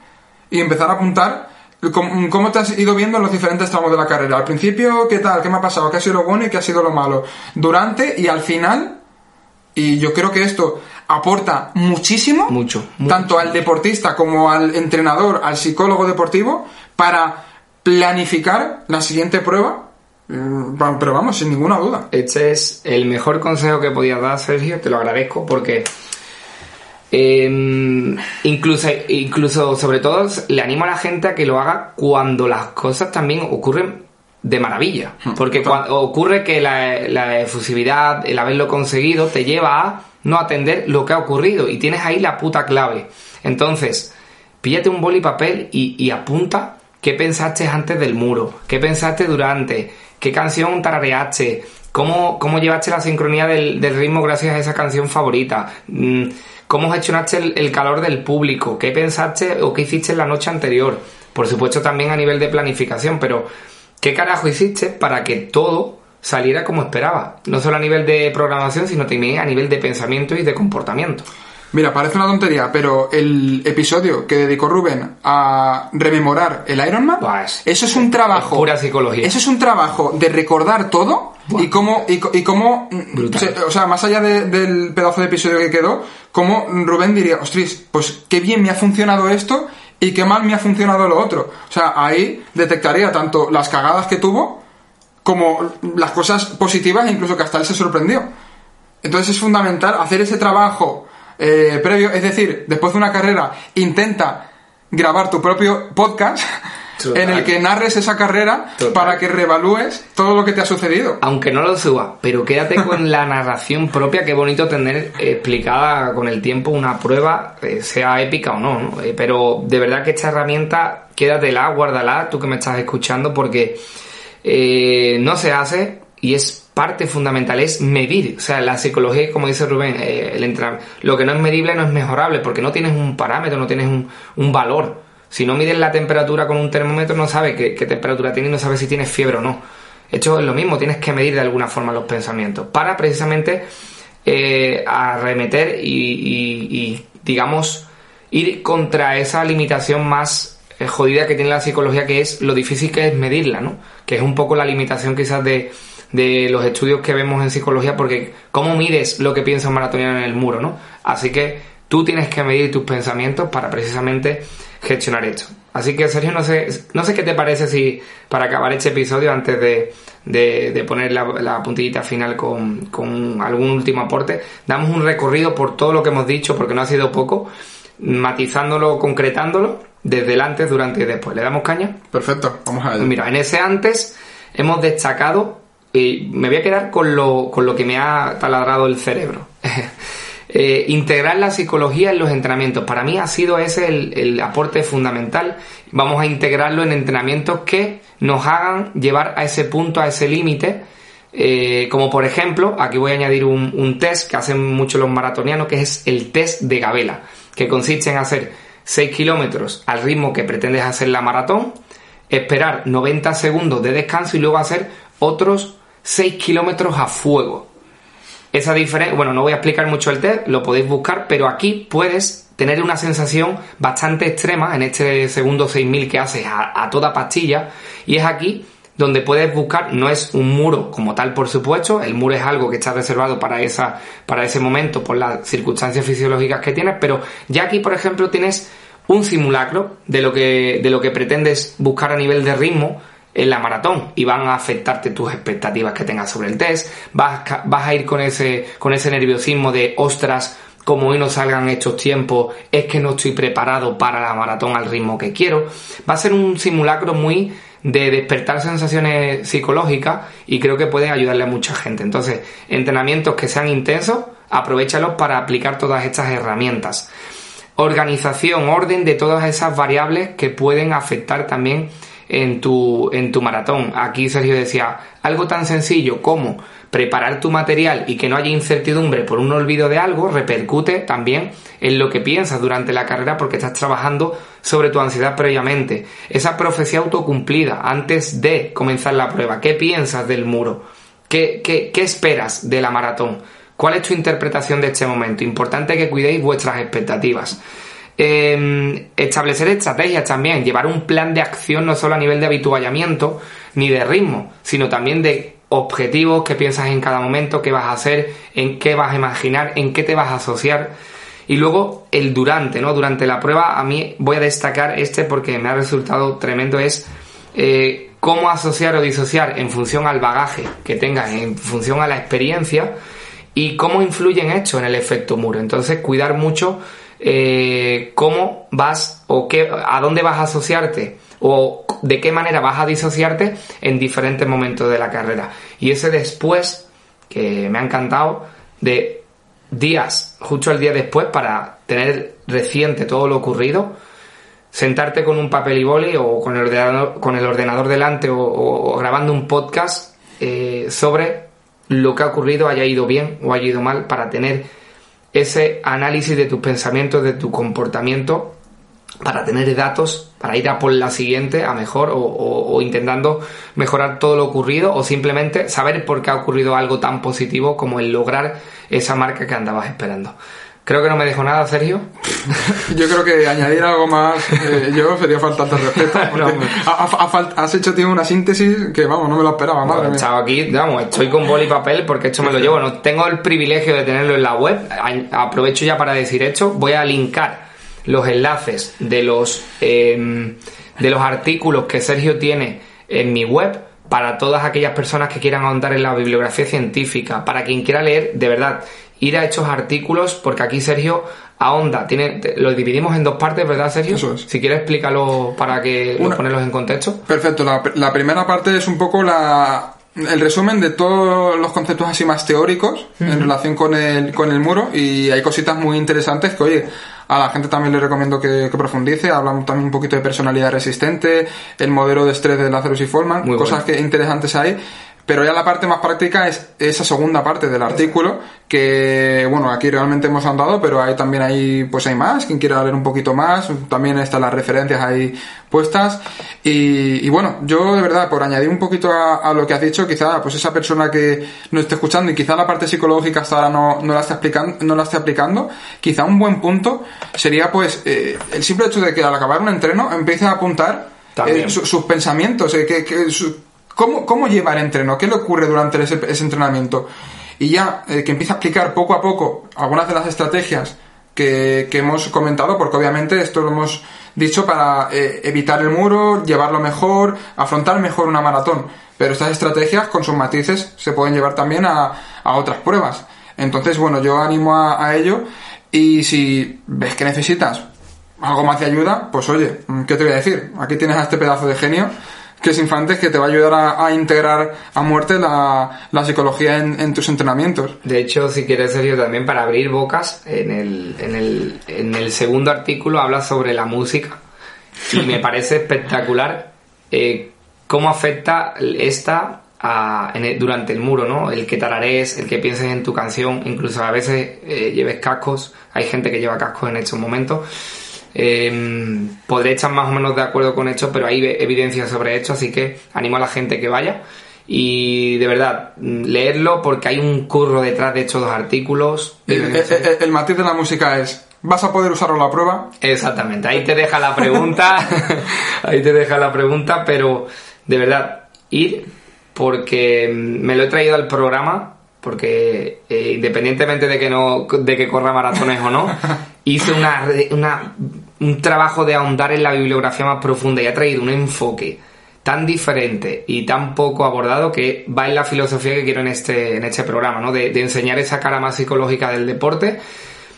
Speaker 2: y empezar a apuntar cómo, cómo te has ido viendo en los diferentes tramos de la carrera. Al principio, ¿qué tal? ¿Qué me ha pasado? ¿Qué ha sido lo bueno y qué ha sido lo malo? Durante y al final, y yo creo que esto aporta muchísimo,
Speaker 1: Mucho, mucho.
Speaker 2: tanto al deportista como al entrenador, al psicólogo deportivo, para planificar la siguiente prueba, pero vamos, sin ninguna duda.
Speaker 1: Este es el mejor consejo que podías dar, Sergio. Te lo agradezco porque eh, incluso, incluso, sobre todo, le animo a la gente a que lo haga cuando las cosas también ocurren de maravilla. Porque cuando ocurre que la, la efusividad, el haberlo conseguido, te lleva a no atender lo que ha ocurrido y tienes ahí la puta clave. Entonces, píllate un boli papel y, y apunta qué pensaste antes del muro, qué pensaste durante, qué canción tarareaste, cómo, cómo llevaste la sincronía del, del ritmo gracias a esa canción favorita, mm, cómo gestionaste el, el calor del público, qué pensaste o qué hiciste en la noche anterior. Por supuesto también a nivel de planificación, pero ¿qué carajo hiciste para que todo saliera como esperaba? No solo a nivel de programación, sino también a nivel de pensamiento y de comportamiento.
Speaker 2: Mira, parece una tontería, pero el episodio que dedicó Rubén a rememorar el Ironman,
Speaker 1: Buah, es-
Speaker 2: eso es un trabajo.
Speaker 1: es pura psicología.
Speaker 2: Eso es un trabajo de recordar todo
Speaker 1: Buah.
Speaker 2: y cómo, y, cómo
Speaker 1: Brutal.
Speaker 2: o sea, más allá de- del pedazo de episodio que quedó, cómo Rubén diría, ostras, pues qué bien me ha funcionado esto y qué mal me ha funcionado lo otro. O sea, ahí detectaría tanto las cagadas que tuvo como las cosas positivas, incluso que hasta él se sorprendió. Entonces es fundamental hacer ese trabajo eh, previo, es decir, después de una carrera, intenta grabar tu propio podcast
Speaker 1: Total.
Speaker 2: en el que narres esa carrera
Speaker 1: Total.
Speaker 2: para que reevalúes todo lo que te ha sucedido.
Speaker 1: Aunque no lo suba, pero quédate con la narración propia, qué bonito tener explicada con el tiempo una prueba, eh, sea épica o no, ¿no? Eh, pero de verdad que esta herramienta, quédatela, guárdala, tú que me estás escuchando, porque eh, no se hace y es parte fundamental, es medir. O sea, la psicología, como dice Rubén, eh, lo que no es medible no es mejorable, porque no tienes un parámetro, no tienes un, valor. Si no mides la temperatura con un termómetro, no sabes qué, temperatura tiene y no sabes si tienes fiebre o no. Esto es lo mismo, tienes que medir de alguna forma los pensamientos para precisamente eh, arremeter y, y- y, digamos, ir contra esa limitación más eh, jodida que tiene la psicología, que es lo difícil que es medirla, ¿no? Que es un poco la limitación quizás de, de los estudios que vemos en psicología, porque ¿cómo mides lo que piensa un maratoniano en el muro, ¿no? Así que tú tienes que medir tus pensamientos para precisamente gestionar esto. Así que Sergio, no sé, no sé qué te parece si para acabar este episodio, antes de, de- de poner la, la puntillita final con, con algún último aporte, damos un recorrido por todo lo que hemos dicho, porque no ha sido poco, matizándolo, concretándolo, desde el antes, durante y después. ¿Le damos caña?
Speaker 2: Perfecto, vamos a ello.
Speaker 1: Mira, en ese antes hemos destacado, y me voy a quedar con lo, con lo que me ha taladrado el cerebro. Eh, integrar la psicología en los entrenamientos. Para mí ha sido ese el, el aporte fundamental. Vamos a integrarlo en entrenamientos que nos hagan llevar a ese punto, a ese límite. Eh, como por ejemplo, aquí voy a añadir un, un test que hacen muchos los maratonianos, que es el test de Gabela, que consiste en hacer 6 kilómetros al ritmo que pretendes hacer la maratón, esperar 90 segundos de descanso y luego hacer otros 6 kilómetros a fuego. Esa diferencia, bueno, no voy a explicar mucho el test, lo podéis buscar, pero aquí puedes tener una sensación bastante extrema en este segundo 6000 que haces a, a toda pastilla, y es aquí donde puedes buscar, no es un muro como tal, por supuesto, el muro es algo que está reservado para, esa, para ese momento por las circunstancias fisiológicas que tienes, pero ya aquí, por ejemplo, tienes un simulacro de lo que, de lo que pretendes buscar a nivel de ritmo en la maratón y van a afectarte tus expectativas que tengas sobre el test, vas, vas a ir con ese, con ese nerviosismo de ostras, como hoy no salgan estos tiempos, es que no estoy preparado para la maratón al ritmo que quiero. Va a ser un simulacro muy de despertar sensaciones psicológicas y creo que pueden ayudarle a mucha gente. Entonces, entrenamientos que sean intensos, aprovechalos para aplicar todas estas herramientas. Organización, orden de todas esas variables que pueden afectar también en tu, en tu maratón. Aquí Sergio decía, algo tan sencillo como preparar tu material y que no haya incertidumbre por un olvido de algo repercute también en lo que piensas durante la carrera porque estás trabajando sobre tu ansiedad previamente. Esa profecía autocumplida antes de comenzar la prueba. ¿Qué piensas del muro? ¿Qué, qué, qué esperas de la maratón? ¿Cuál es tu interpretación de este momento? Importante que cuidéis vuestras expectativas. Em, establecer estrategias también, llevar un plan de acción no solo a nivel de habituallamiento ni de ritmo, sino también de objetivos que piensas en cada momento, qué vas a hacer, en qué vas a imaginar, en qué te vas a asociar. Y luego el durante, ¿no? Durante la prueba a mí voy a destacar este porque me ha resultado tremendo, es eh, cómo asociar o disociar en función al bagaje que tengas, en función a la experiencia y cómo influyen esto en el efecto muro. Entonces cuidar mucho eh, cómo vas o qué, a dónde vas a asociarte o de qué manera vas a disociarte en diferentes momentos de la carrera. Y ese después, que me ha encantado, de días, justo el día después, para tener reciente todo lo ocurrido, sentarte con un papel y boli o con el ordenador, con el ordenador delante o, grabando un podcast eh, sobre lo que ha ocurrido, haya ido bien o haya ido mal, para tener ese análisis de tus pensamientos, de tu comportamiento para tener datos, para ir a por la siguiente a mejor o, intentando mejorar todo lo ocurrido o simplemente saber por qué ha ocurrido algo tan positivo como el lograr esa marca que andabas esperando. Creo que no me dejo nada, Sergio.
Speaker 2: Yo creo que añadir algo más, eh, yo sería faltarte respeto. has hecho tío, una síntesis que, vamos, no me lo esperaba, madre
Speaker 1: bueno, aquí, vamos, estoy con boli y papel porque esto me lo llevo. No tengo el privilegio de tenerlo en la web. Aprovecho ya para decir esto. Voy a linkar los enlaces de los, em, de los artículos que Sergio tiene en mi web para todas aquellas personas que quieran ahondar en la bibliografía científica, para quien quiera leer, de verdad, ir a estos artículos, porque aquí Sergio ahonda, tiene, lo dividimos en dos partes, ¿verdad, Sergio?
Speaker 2: Eso es.
Speaker 1: Si quieres explícalo para que ponerlos en contexto.
Speaker 2: Perfecto, la, primera parte es un poco la, el resumen de todos los conceptos así más teóricos en relación con el, con el muro y hay cositas muy interesantes que, oye, a la gente también le recomiendo que, profundice. Hablamos también un poquito de personalidad resistente, el modelo de estrés de Lazarus y Foreman, cosas que interesantes hay. Pero ya la parte más práctica es esa segunda parte del artículo, que bueno, aquí realmente hemos andado, pero ahí también hay, pues hay más, quien quiera leer un poquito más, también están las referencias ahí puestas. Y, bueno, yo de verdad, por añadir un poquito a, lo que has dicho, quizá pues esa persona que nos esté escuchando y quizá la parte psicológica hasta ahora no, no la esté aplicando, no la esté aplicando, quizá un buen punto sería pues eh, el simple hecho de que al acabar un entreno empiece a apuntar eh, sus pensamientos, eh, que, que ¿Cómo, ¿Cómo el entreno? ¿Qué le ocurre durante ese, entrenamiento? Y ya eh, que empieza a aplicar poco a poco algunas de las estrategias que, hemos comentado, porque obviamente esto lo hemos dicho para eh, evitar el muro, llevarlo mejor, afrontar mejor una maratón. Pero estas estrategias, con sus matices, se pueden llevar también a, otras pruebas. Entonces, bueno, yo animo a, a ello. Y si ves que necesitas algo más de ayuda, pues oye, ¿qué te voy a decir? Aquí tienes a este pedazo de genio que es Infantes que te va a ayudar a, integrar a muerte la, psicología en, tus entrenamientos.
Speaker 1: De hecho, si quieres, Sergio, también para abrir bocas, en el, en el, en el segundo artículo habla sobre la música y me parece espectacular eh, cómo afecta esta durante el muro, ¿no? El que tararees, el que pienses en tu canción, incluso a veces eh, lleves cascos, hay gente que lleva cascos en estos momentos eh, podré estar más o menos de acuerdo con esto, pero hay evidencia sobre esto, así que animo a la gente que vaya. Y de verdad, leerlo porque hay un curro detrás de estos dos artículos.
Speaker 2: El, matiz de la música es, ¿vas a poder usarlo la prueba?
Speaker 1: Exactamente, ahí te deja la pregunta, ahí te deja la pregunta, pero de verdad, ir porque me lo he traído al programa porque eh, independientemente de que no de que corra maratones o no hice una, un trabajo de ahondar en la bibliografía más profunda y ha traído un enfoque tan diferente y tan poco abordado que va en la filosofía que quiero en este, en este programa, ¿no? De, enseñar esa cara más psicológica del deporte.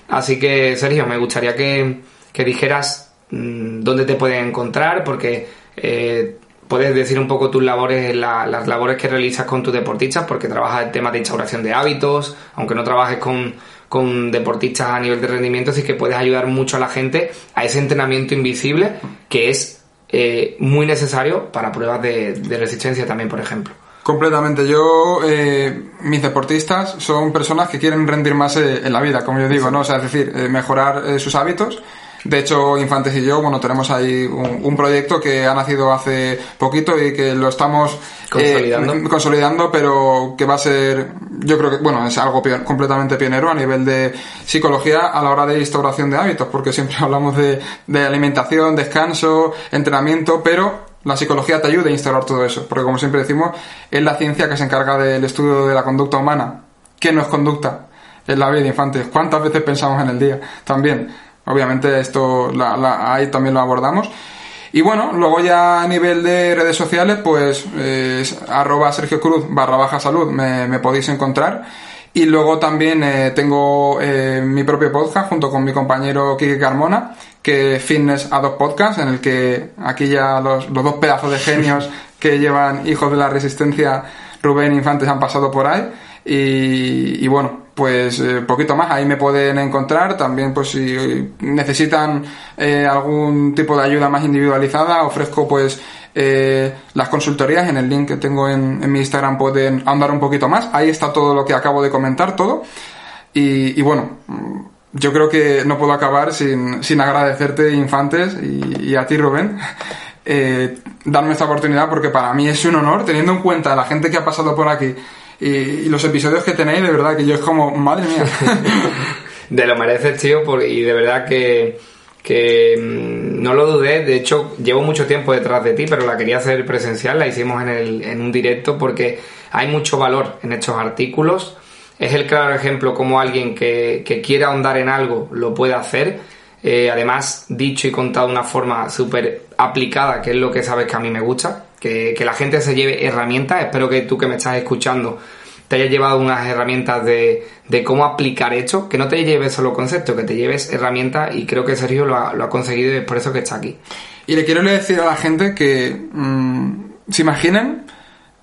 Speaker 1: Así que, Sergio, me gustaría que, dijeras mm, dónde te pueden encontrar, porque eh, puedes decir un poco tus labores, las labores que realizas con tus deportistas, porque trabajas el tema de instauración de hábitos, aunque no trabajes con, con deportistas a nivel de rendimiento, sí que puedes ayudar mucho a la gente a ese entrenamiento invisible que es eh, muy necesario para pruebas de, de resistencia también, por ejemplo.
Speaker 2: Completamente. Yo, eh, mis deportistas son personas que quieren rendir más eh, en la vida, como yo digo, ¿no? O sea, es decir, eh, mejorar sus hábitos. De hecho, Infantes y yo, bueno, tenemos ahí un, proyecto que ha nacido hace poquito y que lo estamos
Speaker 1: consolidando.
Speaker 2: consolidando, pero que va a ser, yo creo que, bueno, es algo completamente pionero a nivel de psicología a la hora de instauración de hábitos, porque siempre hablamos de, de alimentación, descanso, entrenamiento, pero la psicología te ayuda a instaurar todo eso, porque como siempre decimos, es la ciencia que se encarga del estudio de la conducta humana. ¿Qué no es conducta? Es la vida de infantes. ¿Cuántas veces pensamos en el día? También, obviamente esto ahí también lo abordamos. Y bueno, luego ya a nivel de redes sociales, pues arroba Sergio Cruz barra baja salud me, me podéis encontrar. Y luego también eh, tengo eh, mi propio podcast junto con mi compañero Kike Carmona, que es Fitness a dos podcasts, en el que aquí ya los, los dos pedazos de genios que llevan Hijos de la Resistencia, Rubén Infantes, han pasado por ahí. Y, y bueno, pues eh, poquito más, ahí me pueden encontrar. También, pues si necesitan eh, algún tipo de ayuda más individualizada, ofrezco pues eh, las consultorías en el link que tengo en, mi Instagram pueden andar un poquito más. Ahí está todo lo que acabo de comentar, todo. Y, bueno, yo creo que no puedo acabar sin, sin agradecerte, Infantes, y, a ti, Rubén, eh, darme esta oportunidad porque para mí es un honor, teniendo en cuenta la gente que ha pasado por aquí y, los episodios que tenéis, de verdad que yo es como, madre mía.
Speaker 1: de lo mereces, tío, y de verdad que que mm, no lo dudé, de hecho llevo mucho tiempo detrás de ti, pero la quería hacer presencial, la hicimos en, el, en un directo porque hay mucho valor en estos artículos. Es el claro ejemplo como alguien que, que quiere ahondar en algo lo puede hacer. Eh, además, dicho y contado de una forma súper aplicada, que es lo que sabes que a mí me gusta, que, que la gente se lleve herramientas. Espero que tú que me estás escuchando te hayas llevado unas herramientas de, de cómo aplicar esto, que no te lleves solo conceptos, que te lleves herramientas y creo que Sergio lo ha, lo ha conseguido y es por eso que está aquí.
Speaker 2: Y le quiero decir a la gente que mm, se imaginen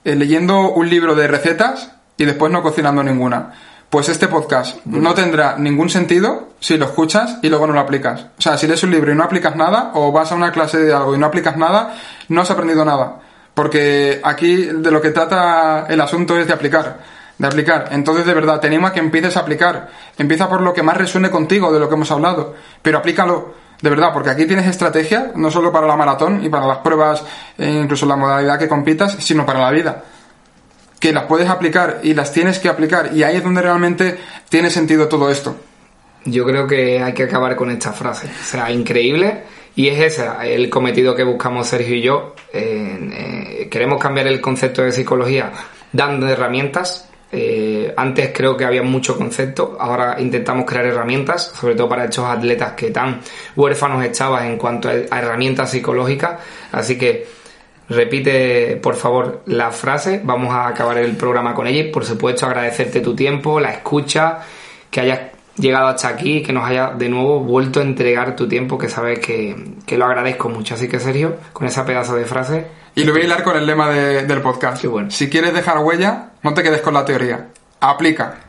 Speaker 2: eh, leyendo un libro de recetas y después no cocinando ninguna. Pues este podcast no tendrá ningún sentido si lo escuchas y luego no lo aplicas. O sea, si lees un libro y no aplicas nada, o vas a una clase de algo y no aplicas nada, no has aprendido nada. Porque aquí de lo que trata el asunto es de aplicar de aplicar. Entonces, de verdad, tenemos que empieces a aplicar. Empieza por lo que más resuene contigo de lo que hemos hablado, pero aplícalo. De verdad, porque aquí tienes estrategia, no solo para la maratón y para las pruebas, e incluso la modalidad que compitas, sino para la vida. Que las puedes aplicar y las tienes que aplicar, y ahí es donde realmente tiene sentido todo esto.
Speaker 1: Yo creo que hay que acabar con esta frase. O sea, increíble. Y es ese el cometido que buscamos Sergio y yo. Eh, queremos cambiar el concepto de psicología dando herramientas eh, antes creo que había mucho concepto, ahora intentamos crear herramientas, sobre todo para estos atletas que tan huérfanos estaban en cuanto a herramientas psicológicas. Así que repite por favor la frase, vamos a acabar el programa con ella y por supuesto agradecerte tu tiempo, la escucha, que hayas llegado hasta aquí y que nos haya de nuevo vuelto a entregar tu tiempo, que sabes que, que lo agradezco mucho. Así que Sergio, con esa pedazo de frase
Speaker 2: y lo voy a hilar con el lema del podcast. Si quieres dejar huella, no te quedes con la teoría. Aplica.